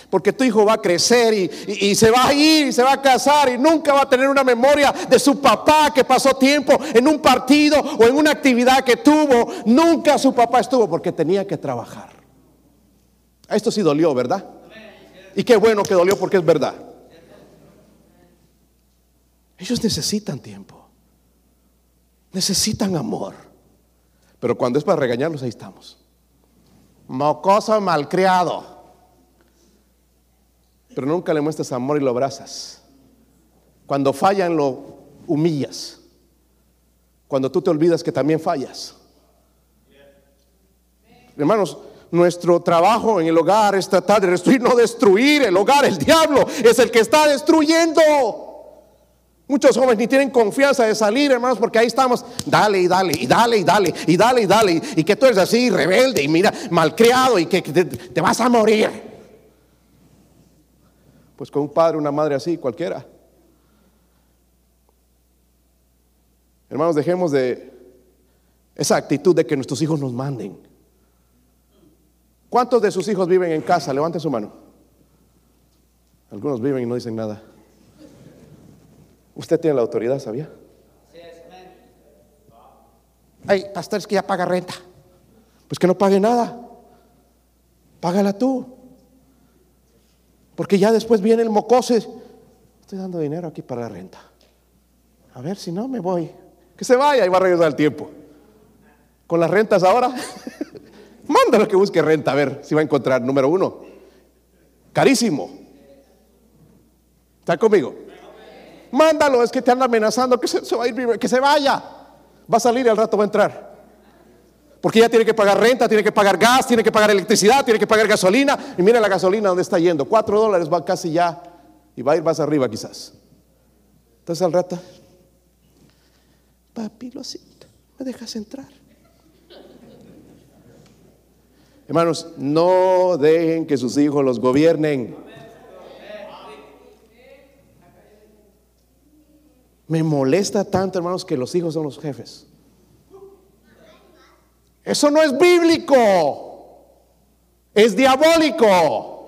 Porque tu hijo va a crecer y, se va a ir y se va a casar y nunca va a tener una memoria de su papá que pasó tiempo en un partido o en una actividad que tuvo. Nunca su papá estuvo porque tenía que trabajar. Esto sí dolió, ¿verdad? Y qué bueno que dolió porque es verdad. Ellos necesitan tiempo. Necesitan amor. Pero cuando es para regañarlos, ahí estamos. Mocoso malcriado. Pero nunca le muestras amor y lo abrazas. Cuando fallan, lo humillas. cuando tú te olvidas que también fallas. Hermanos, nuestro trabajo en el hogar es tratar de destruir, no destruir el hogar. El diablo es el que está destruyendo. Muchos jóvenes ni tienen confianza de salir, hermanos, porque ahí estamos, dale y dale, y dale y dale, y dale y dale, y que tú eres así, rebelde, y mira, malcriado, y que, te, vas a morir. Pues con un padre, una madre así, cualquiera. Hermanos, dejemos de esa actitud de que nuestros hijos nos manden. ¿Cuántos de sus hijos viven en casa? Levante su mano. Algunos viven y no dicen nada. Usted tiene la autoridad, ¿sabía? Ay, pastor, es que ya paga renta. Pues que no pague nada. Págala tú. Porque ya después viene el mocose. Estoy dando dinero aquí para la renta. A ver si no me voy. Que se vaya y va a regresar el tiempo. Con las rentas ahora. <laughs> Mándalo que busque renta, a ver si va a encontrar. Número uno, carísimo. ¿Está conmigo? Mándalo, es que te anda amenazando que se, va a ir, que se vaya. Va a salir y al rato va a entrar. Porque ya tiene que pagar renta, tiene que pagar gas, tiene que pagar electricidad, tiene que pagar gasolina. Y mira la gasolina donde está yendo. Cuatro dólares va casi ya. Y va a ir más arriba quizás. Entonces al rato, papi, lo siento, me dejas entrar. Hermanos, no dejen que sus hijos los gobiernen. Me molesta tanto, hermanos, que los hijos son los jefes. Eso no es bíblico. Es diabólico.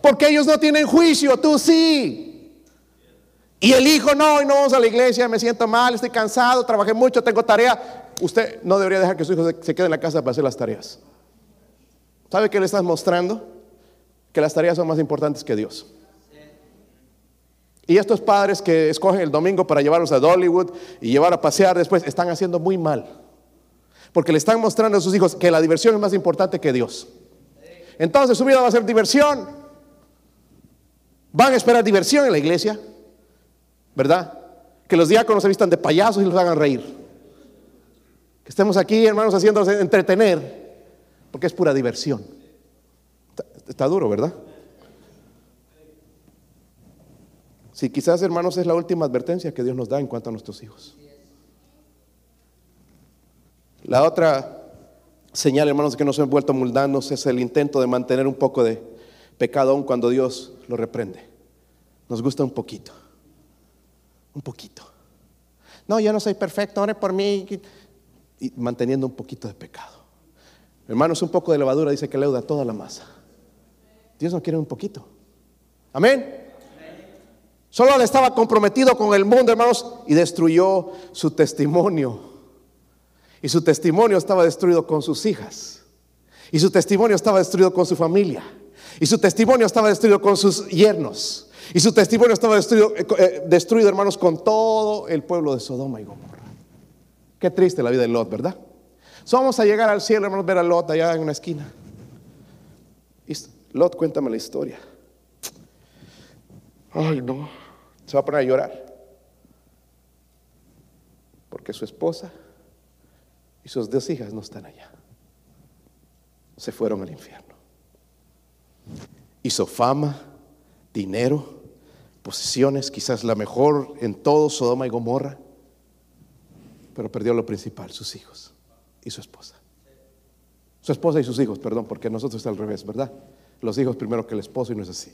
Porque ellos no tienen juicio, tú sí. Y el hijo, no, y no vamos a la iglesia, me siento mal, estoy cansado, trabajé mucho, tengo tarea. Usted no debería dejar que su hijo se quede en la casa para hacer las tareas. ¿Sabe qué le estás mostrando? Que las tareas son más importantes que Dios. Y estos padres que escogen el domingo para llevarlos a Dollywood y llevar a pasear después, están haciendo muy mal. Porque le están mostrando a sus hijos que la diversión es más importante que Dios. Entonces su vida va a ser diversión. Van a esperar diversión en la iglesia, ¿verdad? Que los diáconos se vistan de payasos y los hagan reír. Que estemos aquí, hermanos, haciéndolos entretener porque es pura diversión. Está, duro, ¿verdad? Sí, quizás, hermanos, es la última advertencia que Dios nos da en cuanto a nuestros hijos. La otra señal, hermanos, que nos hemos vuelto mundanos es el intento de mantener un poco de pecado aun cuando Dios lo reprende. Nos gusta un poquito. Un poquito. No, yo no soy perfecto, ore por mí. Y manteniendo un poquito de pecado. Hermanos, un poco de levadura dice que leuda toda la masa. Dios no quiere un poquito. Amén. Solo estaba comprometido con el mundo, hermanos, y destruyó su testimonio. Y su testimonio estaba destruido con sus hijas. Y su testimonio estaba destruido con su familia. Y su testimonio estaba destruido con sus yernos. Y su testimonio estaba destruido, eh, eh, destruido, hermanos, con todo el pueblo de Sodoma y Gomorra. Qué triste la vida de Lot, ¿verdad? vamos a llegar al cielo, hermanos, ver a Lot allá en una esquina. Lot, cuéntame la historia. Ay, no. Se va a poner a llorar. Porque su esposa y sus dos hijas no están allá. Se fueron al infierno. Hizo fama, dinero, posesiones, quizás la mejor en todo Sodoma y Gomorra, pero perdió lo principal, sus hijos y su esposa. Su esposa y sus hijos, perdón, porque nosotros está al revés, ¿verdad? Los hijos primero que el esposo y no es así.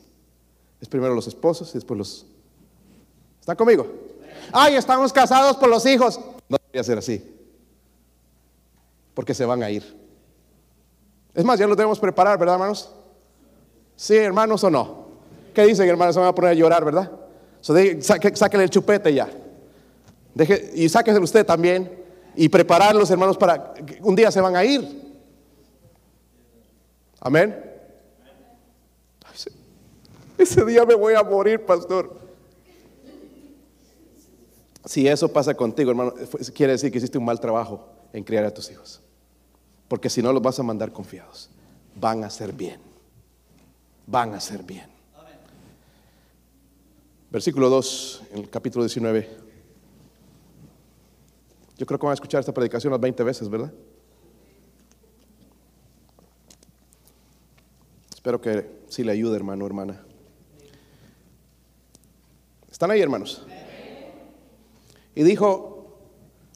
Es primero los esposos y después los... ¿Está conmigo? Ay, estamos casados por los hijos. No debería ser así. Porque se van a ir. Es más, ya lo debemos preparar, ¿verdad, hermanos? Sí, hermanos o no. ¿Qué dicen, hermanos? Se van a poner a llorar, ¿verdad? So, sáquenle el chupete ya. Deje, y sáquese usted también y prepararlos, hermanos, para que un día se van a ir. Amén. Ese día me voy a morir, pastor. Si eso pasa contigo, hermano, quiere decir que hiciste un mal trabajo en criar a tus hijos. Porque si no los vas a mandar confiados, van a ser bien. Van a ser bien. Versículo 2, en el capítulo 19. Yo creo que van a escuchar esta predicación unas 20 veces, ¿verdad? Espero que sí le ayude, hermano, hermana. ¿Están ahí, hermanos? Y dijo,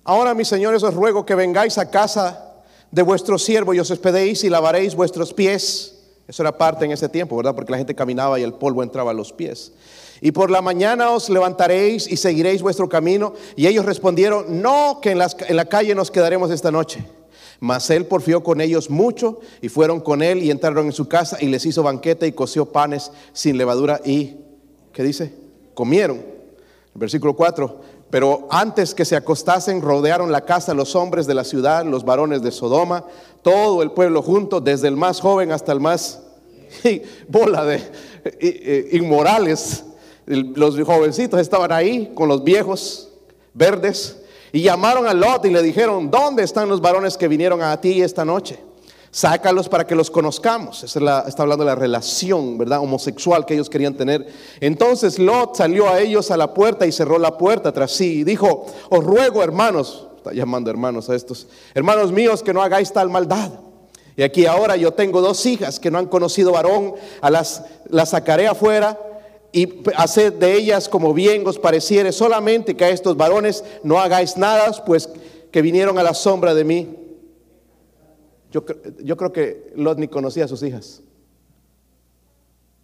ahora mis señores os ruego que vengáis a casa de vuestro siervo y os hospedéis y lavaréis vuestros pies. Eso era parte en ese tiempo, ¿verdad? Porque la gente caminaba y el polvo entraba a los pies. Y por la mañana os levantaréis y seguiréis vuestro camino. Y ellos respondieron, no, que en, en la calle nos quedaremos esta noche. Mas él porfió con ellos mucho y fueron con él y entraron en su casa y les hizo banquete y coció panes sin levadura y, ¿qué dice? Comieron. Versículo 4, pero antes que se acostasen, rodearon la casa los hombres de la ciudad, los varones de Sodoma, todo el pueblo junto, desde el más joven hasta el más <laughs> bola de inmorales. Los jovencitos estaban ahí con los viejos verdes y llamaron a Lot y le dijeron, ¿dónde están los varones que vinieron a ti esta noche? Sácalos para que los conozcamos. Esa está hablando de la relación, ¿verdad? Homosexual que ellos querían tener. Entonces Lot salió a ellos a la puerta y cerró la puerta tras sí y dijo, os ruego hermanos, está llamando hermanos a estos, hermanos míos que no hagáis tal maldad. Y aquí ahora yo tengo dos hijas que no han conocido varón, a las, las sacaré afuera y haced de ellas como bien os pareciere, solamente que a estos varones no hagáis nada, pues que vinieron a la sombra de mí yo, creo que Lot ni conocía a sus hijas,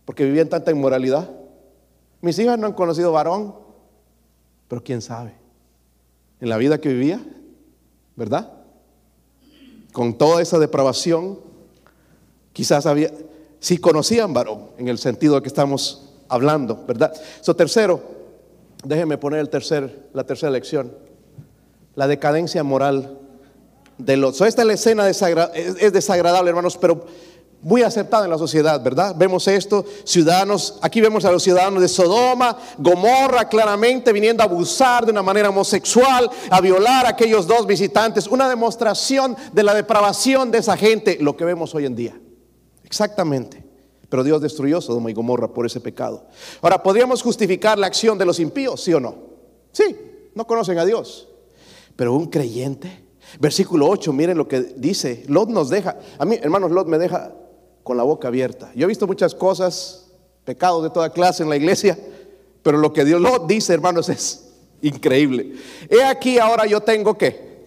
porque vivían tanta inmoralidad. Mis hijas no han conocido varón, pero quién sabe, en la vida que vivía, ¿verdad? Con toda esa depravación, quizás había, si conocían varón, en el sentido de que estamos hablando, ¿verdad? Eso tercero, déjenme poner el tercer, la tercera lección, la decadencia moral de los. esta la escena es, es desagradable, hermanos, pero muy aceptada en la sociedad, ¿verdad? Vemos esto, ciudadanos, aquí vemos a los ciudadanos de Sodoma, Gomorra claramente viniendo a abusar de una manera homosexual, a violar a aquellos dos visitantes, una demostración de la depravación de esa gente, lo que vemos hoy en día. Exactamente. Pero Dios destruyó Sodoma y Gomorra por ese pecado. Ahora, ¿podríamos justificar la acción de los impíos, sí o no? Sí, no conocen a Dios. Pero un creyente Versículo 8, miren lo que dice. Lot nos deja, a mí, hermanos, Lot me deja con la boca abierta. Yo he visto muchas cosas, pecados de toda clase en la iglesia, pero lo que Dios Lot dice, hermanos, es increíble. He aquí ahora yo tengo que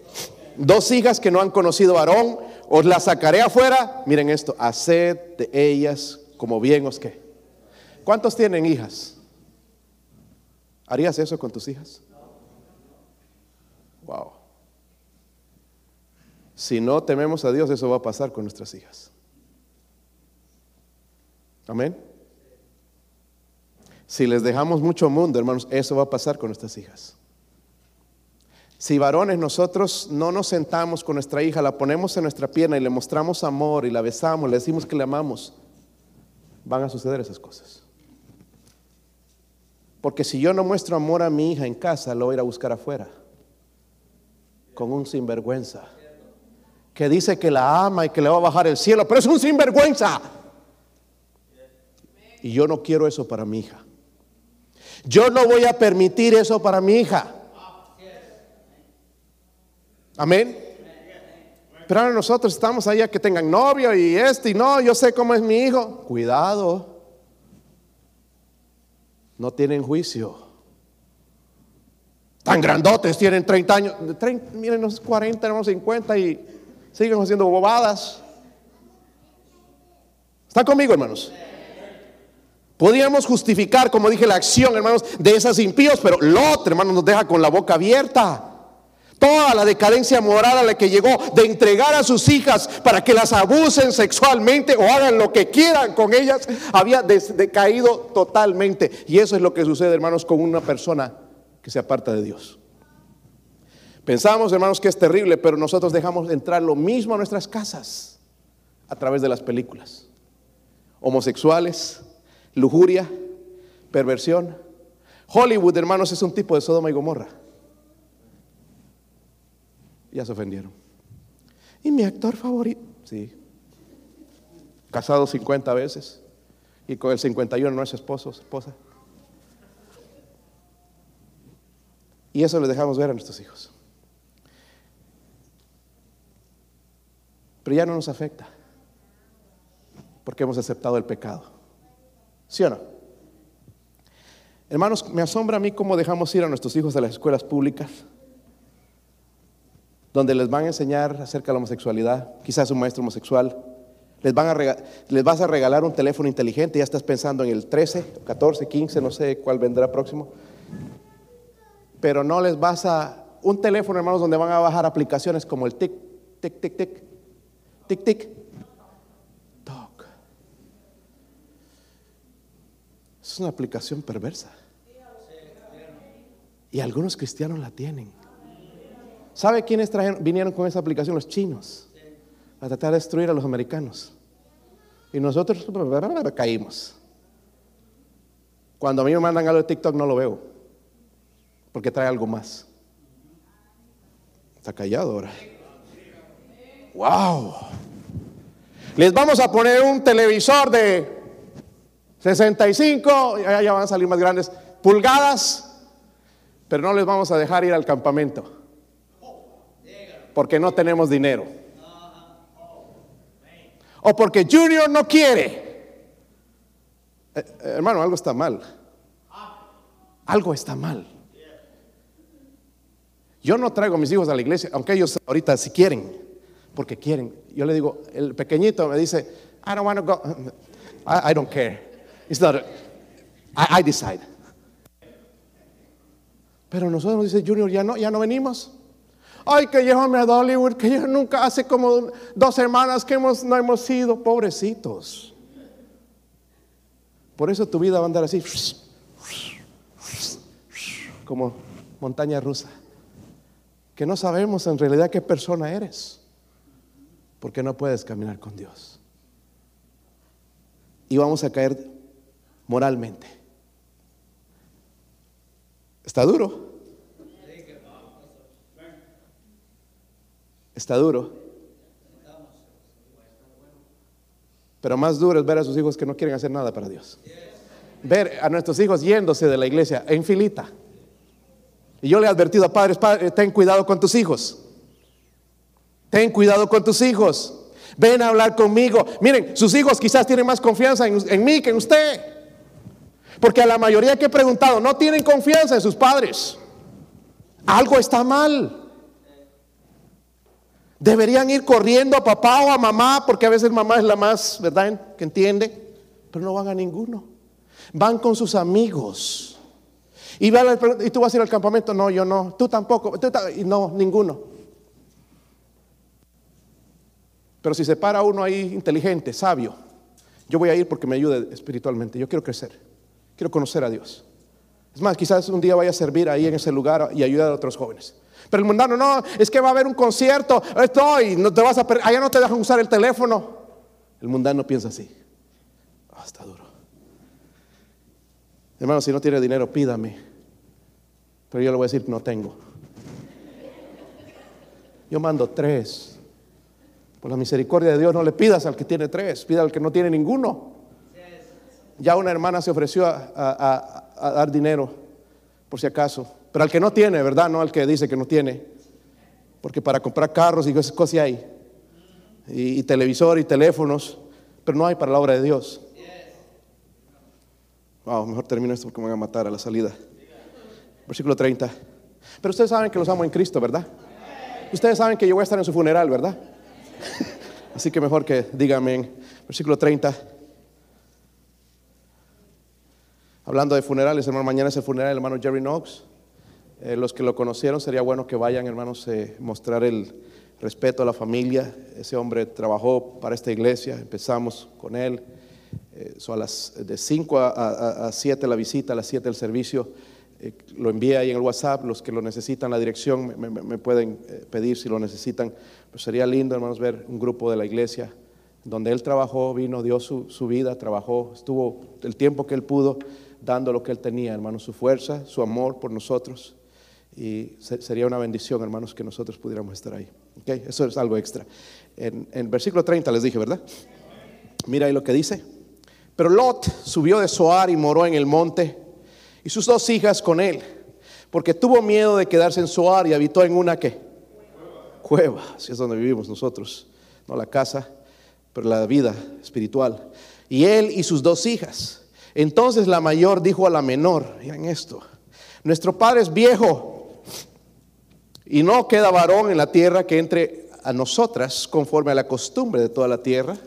dos hijas que no han conocido varón, os las sacaré afuera. Miren esto, haced de ellas como bien os que. ¿Cuántos tienen hijas? ¿Harías eso con tus hijas? Wow. Si no tememos a Dios, eso va a pasar con nuestras hijas. Amén. Si les dejamos mucho mundo, hermanos, eso va a pasar con nuestras hijas. Si varones nosotros no nos sentamos con nuestra hija, la ponemos en nuestra pierna y le mostramos amor y la besamos, le decimos que le amamos, van a suceder esas cosas. Porque si yo no muestro amor a mi hija en casa, lo voy a ir a buscar afuera, con un sinvergüenza que dice que la ama y que le va a bajar el cielo, pero es un sinvergüenza. Y yo no quiero eso para mi hija. Yo no voy a permitir eso para mi hija. Amén. Pero ahora nosotros estamos allá que tengan novio y este y no, yo sé cómo es mi hijo. Cuidado. No tienen juicio. Tan grandotes, tienen 30 años. 30, miren, los 40, unos 50 y siguen haciendo bobadas. ¿Están conmigo, hermanos? Podríamos justificar, como dije, la acción, hermanos, de esas impíos, pero Lot, hermanos, nos deja con la boca abierta. Toda la decadencia moral a la que llegó de entregar a sus hijas para que las abusen sexualmente o hagan lo que quieran con ellas, había decaído totalmente. Y eso es lo que sucede, hermanos, con una persona que se aparta de Dios. Pensamos, hermanos, que es terrible, pero nosotros dejamos entrar lo mismo a nuestras casas a través de las películas. Homosexuales, lujuria, perversión. Hollywood, hermanos, es un tipo de Sodoma y Gomorra. Ya se ofendieron. ¿Y mi actor favorito? Sí. Casado 50 veces. Y con el 51 no es esposo, esposa. Y eso le dejamos ver a nuestros hijos. Pero ya no nos afecta. Porque hemos aceptado el pecado. ¿Sí o no? Hermanos, me asombra a mí cómo dejamos ir a nuestros hijos a las escuelas públicas, donde les van a enseñar acerca de la homosexualidad, quizás un maestro homosexual. Les, van a les vas a regalar un teléfono inteligente, ya estás pensando en el 13, 14, 15, no sé cuál vendrá próximo. Pero no les vas a... Un teléfono, hermanos, donde van a bajar aplicaciones como el tic, tic, tic, tic, tic, tic, toc. Es una aplicación perversa. Y algunos cristianos la tienen. ¿Sabe quiénes trajeron, vinieron con esa aplicación? Los chinos. A tratar de destruir a los americanos. Y nosotros <laughs> caímos. Cuando a mí me mandan algo de TikTok no lo veo. Porque trae algo más. Está callado ahora. Wow. Les vamos a poner un televisor de 65, ya, van a salir más grandes, pulgadas pero no les vamos a dejar ir al campamento. Porque no tenemos dinero. O porque Junior no quiere. Eh, eh, hermano, algo está mal. Algo está mal. Yo no traigo a mis hijos a la iglesia, aunque ellos ahorita si quieren, porque quieren. Yo le digo, el pequeñito me dice, I don't want to go. I, don't care. It's not, I decide. Pero nosotros dice Junior, ya no, ya no venimos. Ay, que llévame a Dollywood, que yo nunca, hace como dos semanas que hemos, no hemos ido, pobrecitos. Por eso tu vida va a andar así, como montaña rusa. Que no sabemos en realidad qué persona eres, porque no puedes caminar con Dios. Y vamos a caer moralmente. Está duro. Está duro. Pero más duro es ver a sus hijos que no quieren hacer nada para Dios. Ver a nuestros hijos yéndose de la iglesia en filita. Y yo le he advertido a padres, padres, ten cuidado con tus hijos. Ten cuidado con tus hijos. Ven a hablar conmigo. Miren, sus hijos quizás tienen más confianza en, en mí que en usted. Porque a la mayoría que he preguntado no tienen confianza en sus padres. Algo está mal. Deberían ir corriendo a papá o a mamá, porque a veces mamá es la más, ¿verdad?, que entiende, pero no van a ninguno. Van con sus amigos. Y, tú vas a ir al campamento, no, yo no, tú tampoco, y no, ninguno. Pero si se para uno ahí inteligente, sabio, yo voy a ir porque me ayude espiritualmente, yo quiero crecer. Quiero conocer a Dios. Es más, quizás un día vaya a servir ahí en ese lugar y ayudar a otros jóvenes. Pero el mundano, no, es que va a haber un concierto, estoy, no te vas a allá no te dejan usar el teléfono. El mundano piensa así. Ah, está duro. Hermano, si no tiene dinero, pídame. Pero yo le voy a decir, no tengo. Yo mando tres. Por la misericordia de Dios, no le pidas al que tiene tres, pida al que no tiene ninguno. Ya una hermana se ofreció a, dar dinero, por si acaso. Pero al que no tiene, ¿verdad? No al que dice que no tiene. Porque para comprar carros y cosas hay. Y, televisor y teléfonos. Pero no hay para la obra de Dios. Wow, mejor termino esto porque me van a matar a la salida. Versículo 30. Pero ustedes saben que los amo en Cristo, ¿verdad? Ustedes saben que yo voy a estar en su funeral, ¿verdad? <laughs> Así que mejor que díganme. Versículo 30. Hablando de funerales, hermano, mañana es el funeral del hermano Jerry Knox. Eh, los que lo conocieron, sería bueno que vayan, hermanos, eh, mostrar el respeto a la familia. Ese hombre trabajó para esta iglesia, empezamos con él. Eh, a las, de 5 a, 7 la visita, a las 7 el servicio. lo envía ahí en el WhatsApp, los que lo necesitan, la dirección me, pueden pedir si lo necesitan. Pues sería lindo, hermanos, ver un grupo de la iglesia donde él trabajó, vino, dio su, su vida, trabajó, estuvo el tiempo que él pudo dando lo que Él tenía, hermanos, su fuerza, su amor por nosotros. Y sería una bendición, hermanos, que nosotros pudiéramos estar ahí. ¿Okay? Eso es algo extra. En, en versículo 30 les dije, ¿verdad? Mira ahí lo que dice. Pero Lot subió de Soar y moró en el monte, y sus dos hijas con él, porque tuvo miedo de quedarse en Soar y habitó en una que cueva, es donde vivimos nosotros, no la casa, pero la vida espiritual. Y él y sus dos hijas. Entonces la mayor dijo a la menor, miren esto, nuestro padre es viejo y no queda varón en la tierra que entre a nosotras conforme a la costumbre de toda la tierra.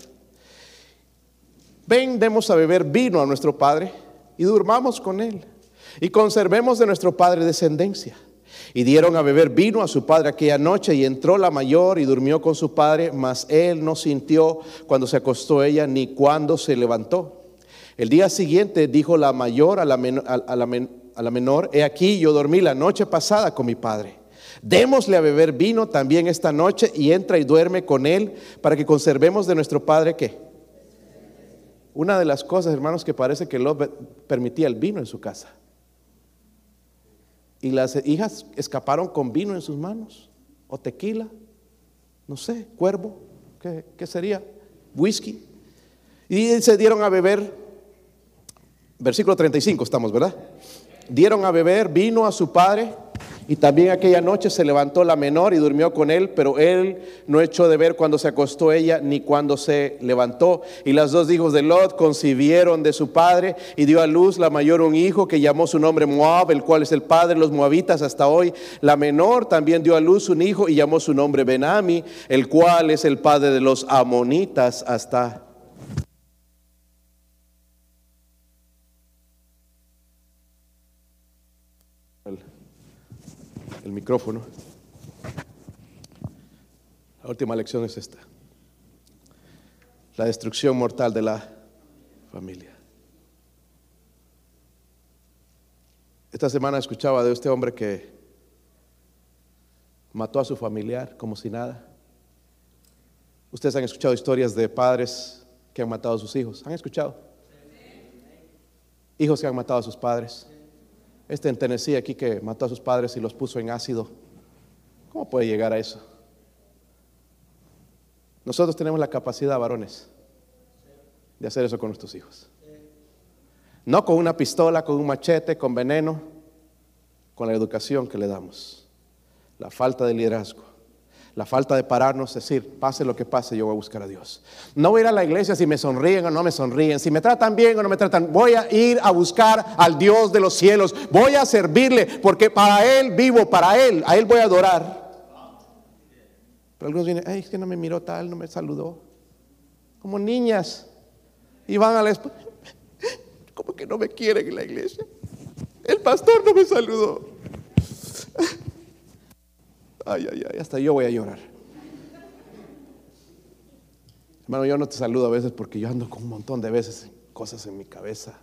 Ven, demos a beber vino a nuestro padre y durmamos con él y conservemos de nuestro padre descendencia. Y dieron a beber vino a su padre aquella noche y entró la mayor y durmió con su padre, mas él no sintió cuando se acostó ella ni cuando se levantó. El día siguiente dijo la mayor a la, menor, he aquí yo dormí la noche pasada con mi padre. Démosle a beber vino también esta noche y entra y duerme con él para que conservemos de nuestro padre que una de las cosas, hermanos, que parece que Lot permitía el vino en su casa. Y las hijas escaparon con vino en sus manos, o tequila, no sé, cuervo, ¿qué, qué sería? Whisky. Y se dieron a beber, versículo 35 estamos, ¿verdad? Dieron a beber vino a su padre y también aquella noche se levantó la menor y durmió con él, pero él no echó de ver cuando se acostó ella ni cuando se levantó. Y las dos hijos de Lot concibieron de su padre y dio a luz la mayor un hijo que llamó su nombre Moab, el cual es el padre de los moabitas hasta hoy. La menor también dio a luz un hijo y llamó su nombre Benami, el cual es el padre de los amonitas hasta el micrófono. La última lección es esta. La destrucción mortal de la familia. Esta semana escuchaba de este hombre que mató a su familiar como si nada. Ustedes han escuchado historias de padres que han matado a sus hijos. ¿Han escuchado? Hijos que han matado a sus padres. Este en Tennessee aquí que mató a sus padres y los puso en ácido. ¿Cómo puede llegar a eso? Nosotros tenemos la capacidad, varones, de hacer eso con nuestros hijos. No con una pistola, con un machete, con veneno, con la educación que le damos. La falta de liderazgo la falta de pararnos, decir, pase lo que pase, yo voy a buscar a Dios. No voy a ir a la iglesia si me sonríen o no me sonríen, si me tratan bien o no me tratan. Voy a ir a buscar al Dios de los cielos. Voy a servirle porque para Él vivo, para Él, a Él voy a adorar. Pero algunos vienen, ay, es que no me miró tal, no me saludó. Como niñas. Y van a la. <laughs> Como que no me quieren en la iglesia. El pastor no me saludó. <laughs> Ay, ay, ay, hasta yo voy a llorar. Hermano, yo no te saludo a veces porque yo ando con un montón de veces cosas en mi cabeza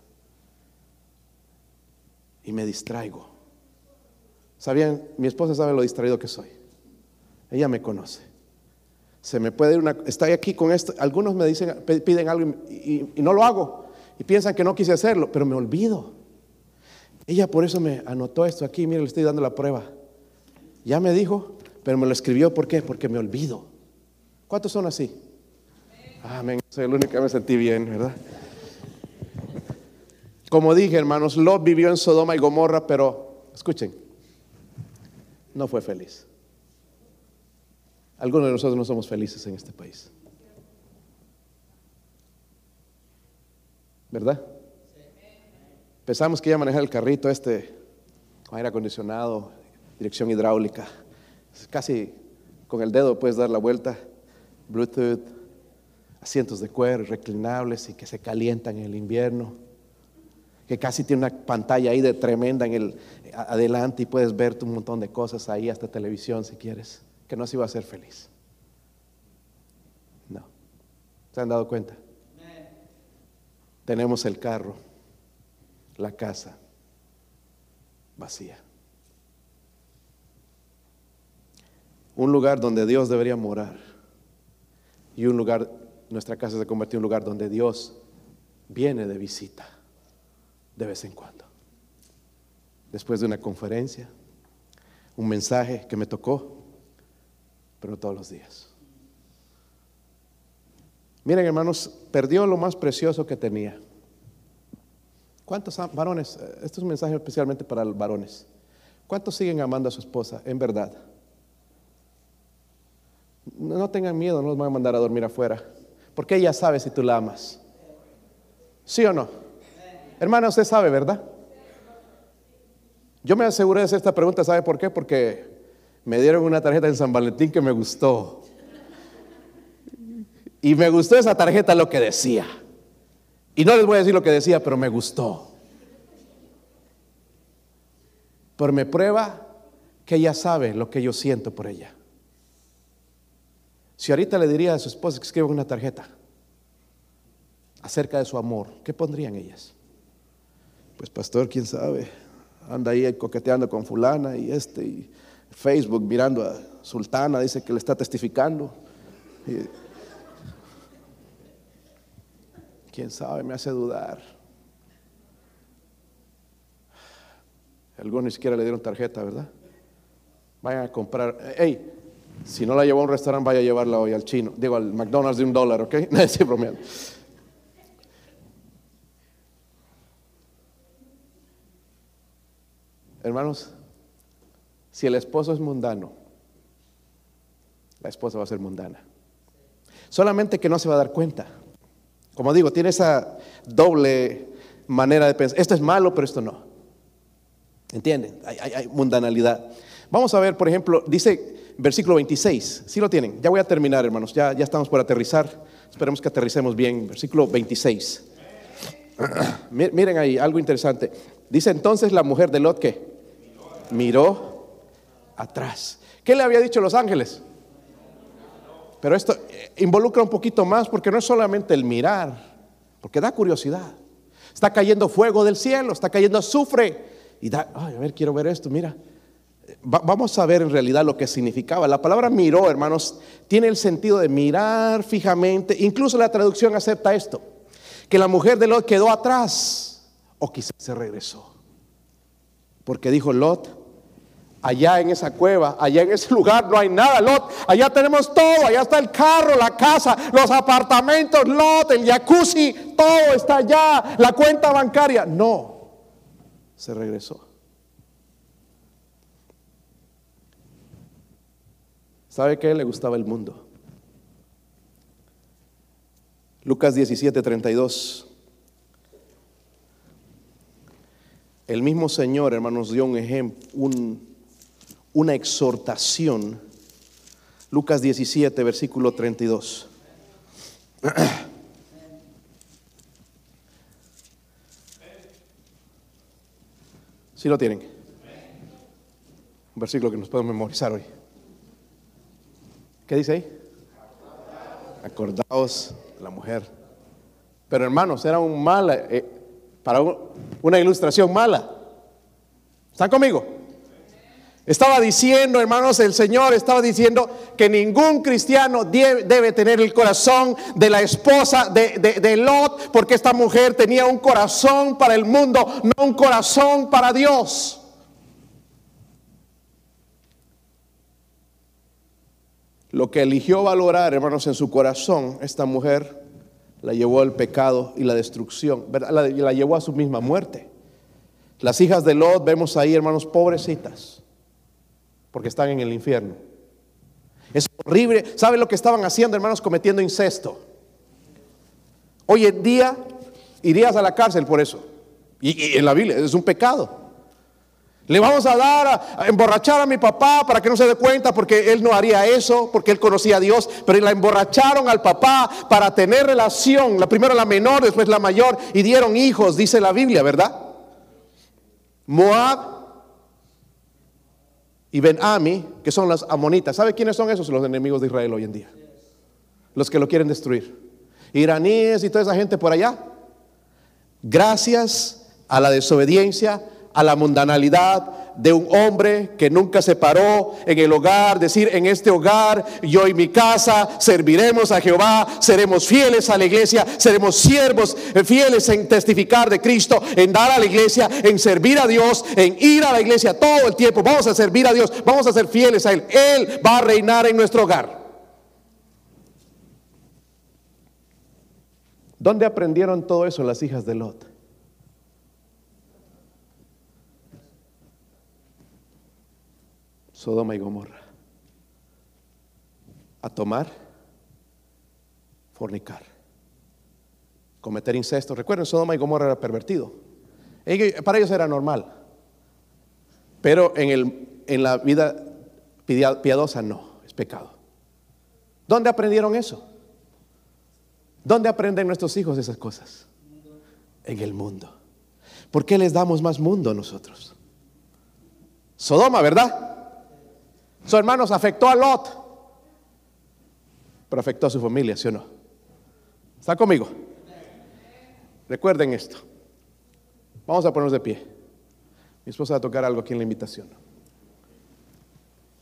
y me distraigo. ¿Sabían? Mi esposa sabe lo distraído que soy. Ella me conoce. Se me puede ir una... Estoy aquí con esto. Algunos me dicen, piden algo y, y no lo hago. Y piensan que no quise hacerlo, pero me olvido. Ella por eso me anotó esto aquí. Mire, le estoy dando la prueba. Ya me dijo, pero me lo escribió, ¿por qué? Porque me olvido. ¿Cuántos son así? Amén. Soy el único que me sentí bien, ¿verdad? Como dije, hermanos, Lot vivió en Sodoma y Gomorra, pero escuchen, no fue feliz. Algunos de nosotros no somos felices en este país. ¿Verdad? Pensamos que iba a manejar el carrito este con aire acondicionado, dirección hidráulica. Casi con el dedo puedes dar la vuelta. Bluetooth, asientos de cuero reclinables y que se calientan en el invierno. Que casi tiene una pantalla ahí de tremenda en el adelante y puedes ver un montón de cosas ahí, hasta televisión si quieres. Que no se iba a hacer feliz. No. ¿Se han dado cuenta? Tenemos el carro, la casa vacía. Un lugar donde Dios debería morar y un lugar, nuestra casa se convirtió en un lugar donde Dios viene de visita de vez en cuando. Después de una conferencia, un mensaje que me tocó, pero todos los días. Miren hermanos, perdió lo más precioso que tenía. ¿Cuántos varones? Esto es un mensaje especialmente para los varones. ¿Cuántos siguen amando a su esposa en verdad? No tengan miedo, no los van a mandar a dormir afuera. Porque ella sabe si tú la amas. ¿Sí o no? Hermana, usted sabe, ¿verdad? Yo me aseguré de hacer esta pregunta, ¿sabe por qué? Porque me dieron una tarjeta en San Valentín que me gustó. Y me gustó esa tarjeta lo que decía. Y no les voy a decir lo que decía, pero me gustó. Pero me prueba que ella sabe lo que yo siento por ella. Si ahorita le diría a su esposa que escriba una tarjeta acerca de su amor, ¿qué pondrían ellas? Pues pastor, quién sabe, anda ahí coqueteando con fulana y este y Facebook mirando a Sultana, dice que le está testificando. quién sabe, me hace dudar. Algunos ni siquiera le dieron tarjeta, ¿verdad? Vayan a comprar. Hey, si no la llevó a un restaurante, vaya a llevarla hoy al chino. Digo, al McDonald's de un dólar, ¿ok? <laughs> Estoy bromeando. Hermanos, si el esposo es mundano, la esposa va a ser mundana. Solamente que no se va a dar cuenta. Como digo, tiene esa doble manera de pensar. Esto es malo, pero esto no. ¿Entienden? Hay mundanalidad. Vamos a ver, por ejemplo, dice versículo 26. Si lo tienen? Ya voy a terminar, hermanos. Ya, ya estamos por aterrizar. Esperemos que aterricemos bien. Versículo 26. <clears throat> Miren ahí, algo interesante. Dice entonces la mujer de Lot que miró atrás. ¿Qué le había dicho los ángeles? Pero esto eh, involucra un poquito más porque no es solamente el mirar, porque da curiosidad. Está cayendo fuego del cielo, está cayendo azufre. Y da, ay, a ver, quiero ver esto, mira vamos a ver en realidad lo que significaba. La palabra miró, hermanos, tiene el sentido de mirar fijamente. Incluso la traducción acepta esto, que la mujer de Lot quedó atrás o quizás se regresó. Porque dijo Lot, allá en esa cueva, allá en ese <laughs> lugar no hay nada, Lot, allá tenemos todo, allá está el carro, la casa, los apartamentos, Lot, el jacuzzi, todo está allá, la cuenta bancaria. No, se regresó. ¿Sabe qué? Le gustaba el mundo. Lucas 17, 32. El mismo Señor, hermanos, dio un ejemplo, una exhortación. Lucas 17, versículo 32. <clears throat> ¿Sí lo tienen? Un versículo que nos podemos memorizar hoy. ¿Qué dice ahí? Acordaos la mujer. Pero hermanos, era un mala, eh, para una ilustración mala. ¿Están conmigo? Estaba diciendo, hermanos, el Señor estaba diciendo que ningún cristiano debe, tener el corazón de la esposa de, de, Lot, porque esta mujer tenía un corazón para el mundo, no un corazón para Dios. Lo que eligió valorar, hermanos, en su corazón, esta mujer la llevó al pecado y la destrucción, la, la llevó a su misma muerte. Las hijas de Lot, vemos ahí, hermanos, pobrecitas, porque están en el infierno. Es horrible. ¿Saben lo que estaban haciendo, hermanos? Cometiendo incesto. Hoy en día irías a la cárcel por eso. y en la Biblia es un pecado. Le vamos a dar a, emborrachar a mi papá para que no se dé cuenta porque él no haría eso, porque él conocía a Dios, pero la emborracharon al papá para tener relación, la primera la menor, después la mayor, y dieron hijos, dice la Biblia, ¿verdad? Moab y Ben-Ami, que son las amonitas. ¿Sabe quiénes son esos los enemigos de Israel hoy en día? Los que lo quieren destruir. Iraníes y toda esa gente por allá. Gracias a la desobediencia a la mundanalidad de un hombre que nunca se paró en el hogar, decir, en este hogar, yo y mi casa serviremos a Jehová, seremos fieles a la iglesia, seremos siervos eh, fieles en testificar de Cristo, en dar a la iglesia, en servir a Dios, en ir a la iglesia todo el tiempo. Vamos a servir a Dios, vamos a ser fieles a Él. Él va a reinar en nuestro hogar. ¿Dónde aprendieron todo eso las hijas de Lot? Sodoma y Gomorra. a tomar, fornicar, cometer incesto. Recuerden, Sodoma y Gomorra era pervertido. Para ellos era normal. Pero en, el, en la vida piadosa no, es pecado. ¿Dónde aprendieron eso? ¿Dónde aprenden nuestros hijos esas cosas? En el mundo. ¿Por qué les damos más mundo a nosotros? Sodoma, ¿verdad? Su hermanos afectó a Lot, pero afectó a su familia, ¿sí o no? ¿Está conmigo? Recuerden esto. Vamos a ponernos de pie. Mi esposa va a tocar algo aquí en la invitación.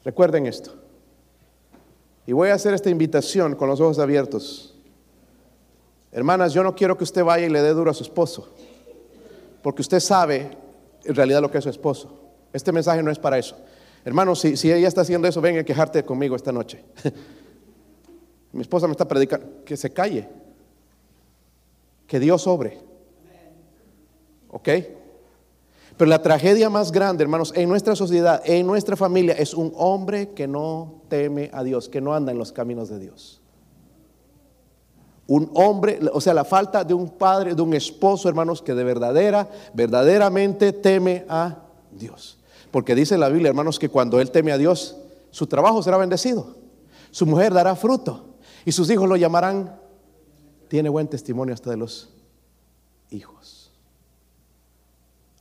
Recuerden esto. Y voy a hacer esta invitación con los ojos abiertos. Hermanas, yo no quiero que usted vaya y le dé duro a su esposo, porque usted sabe en realidad lo que es su esposo. Este mensaje no es para eso. Hermanos, si, ella está haciendo eso, venga a quejarte conmigo esta noche. <laughs> Mi esposa me está predicando que se calle, que Dios sobre. ¿Ok? Pero la tragedia más grande, hermanos, en nuestra sociedad, en nuestra familia, es un hombre que no teme a Dios, que no anda en los caminos de Dios. Un hombre, o sea, la falta de un padre, de un esposo, hermanos, que de verdadera, verdaderamente teme a Dios. Porque dice la Biblia, hermanos, que cuando él teme a Dios, su trabajo será bendecido, su mujer dará fruto y sus hijos lo llamarán, tiene buen testimonio hasta de los hijos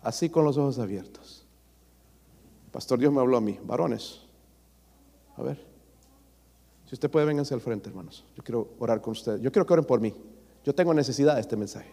así con los ojos abiertos. Pastor, Dios me habló a mí, varones. A ver, si usted puede, vénganse al frente, hermanos. Yo quiero orar con ustedes. Yo quiero que oren por mí. Yo tengo necesidad de este mensaje.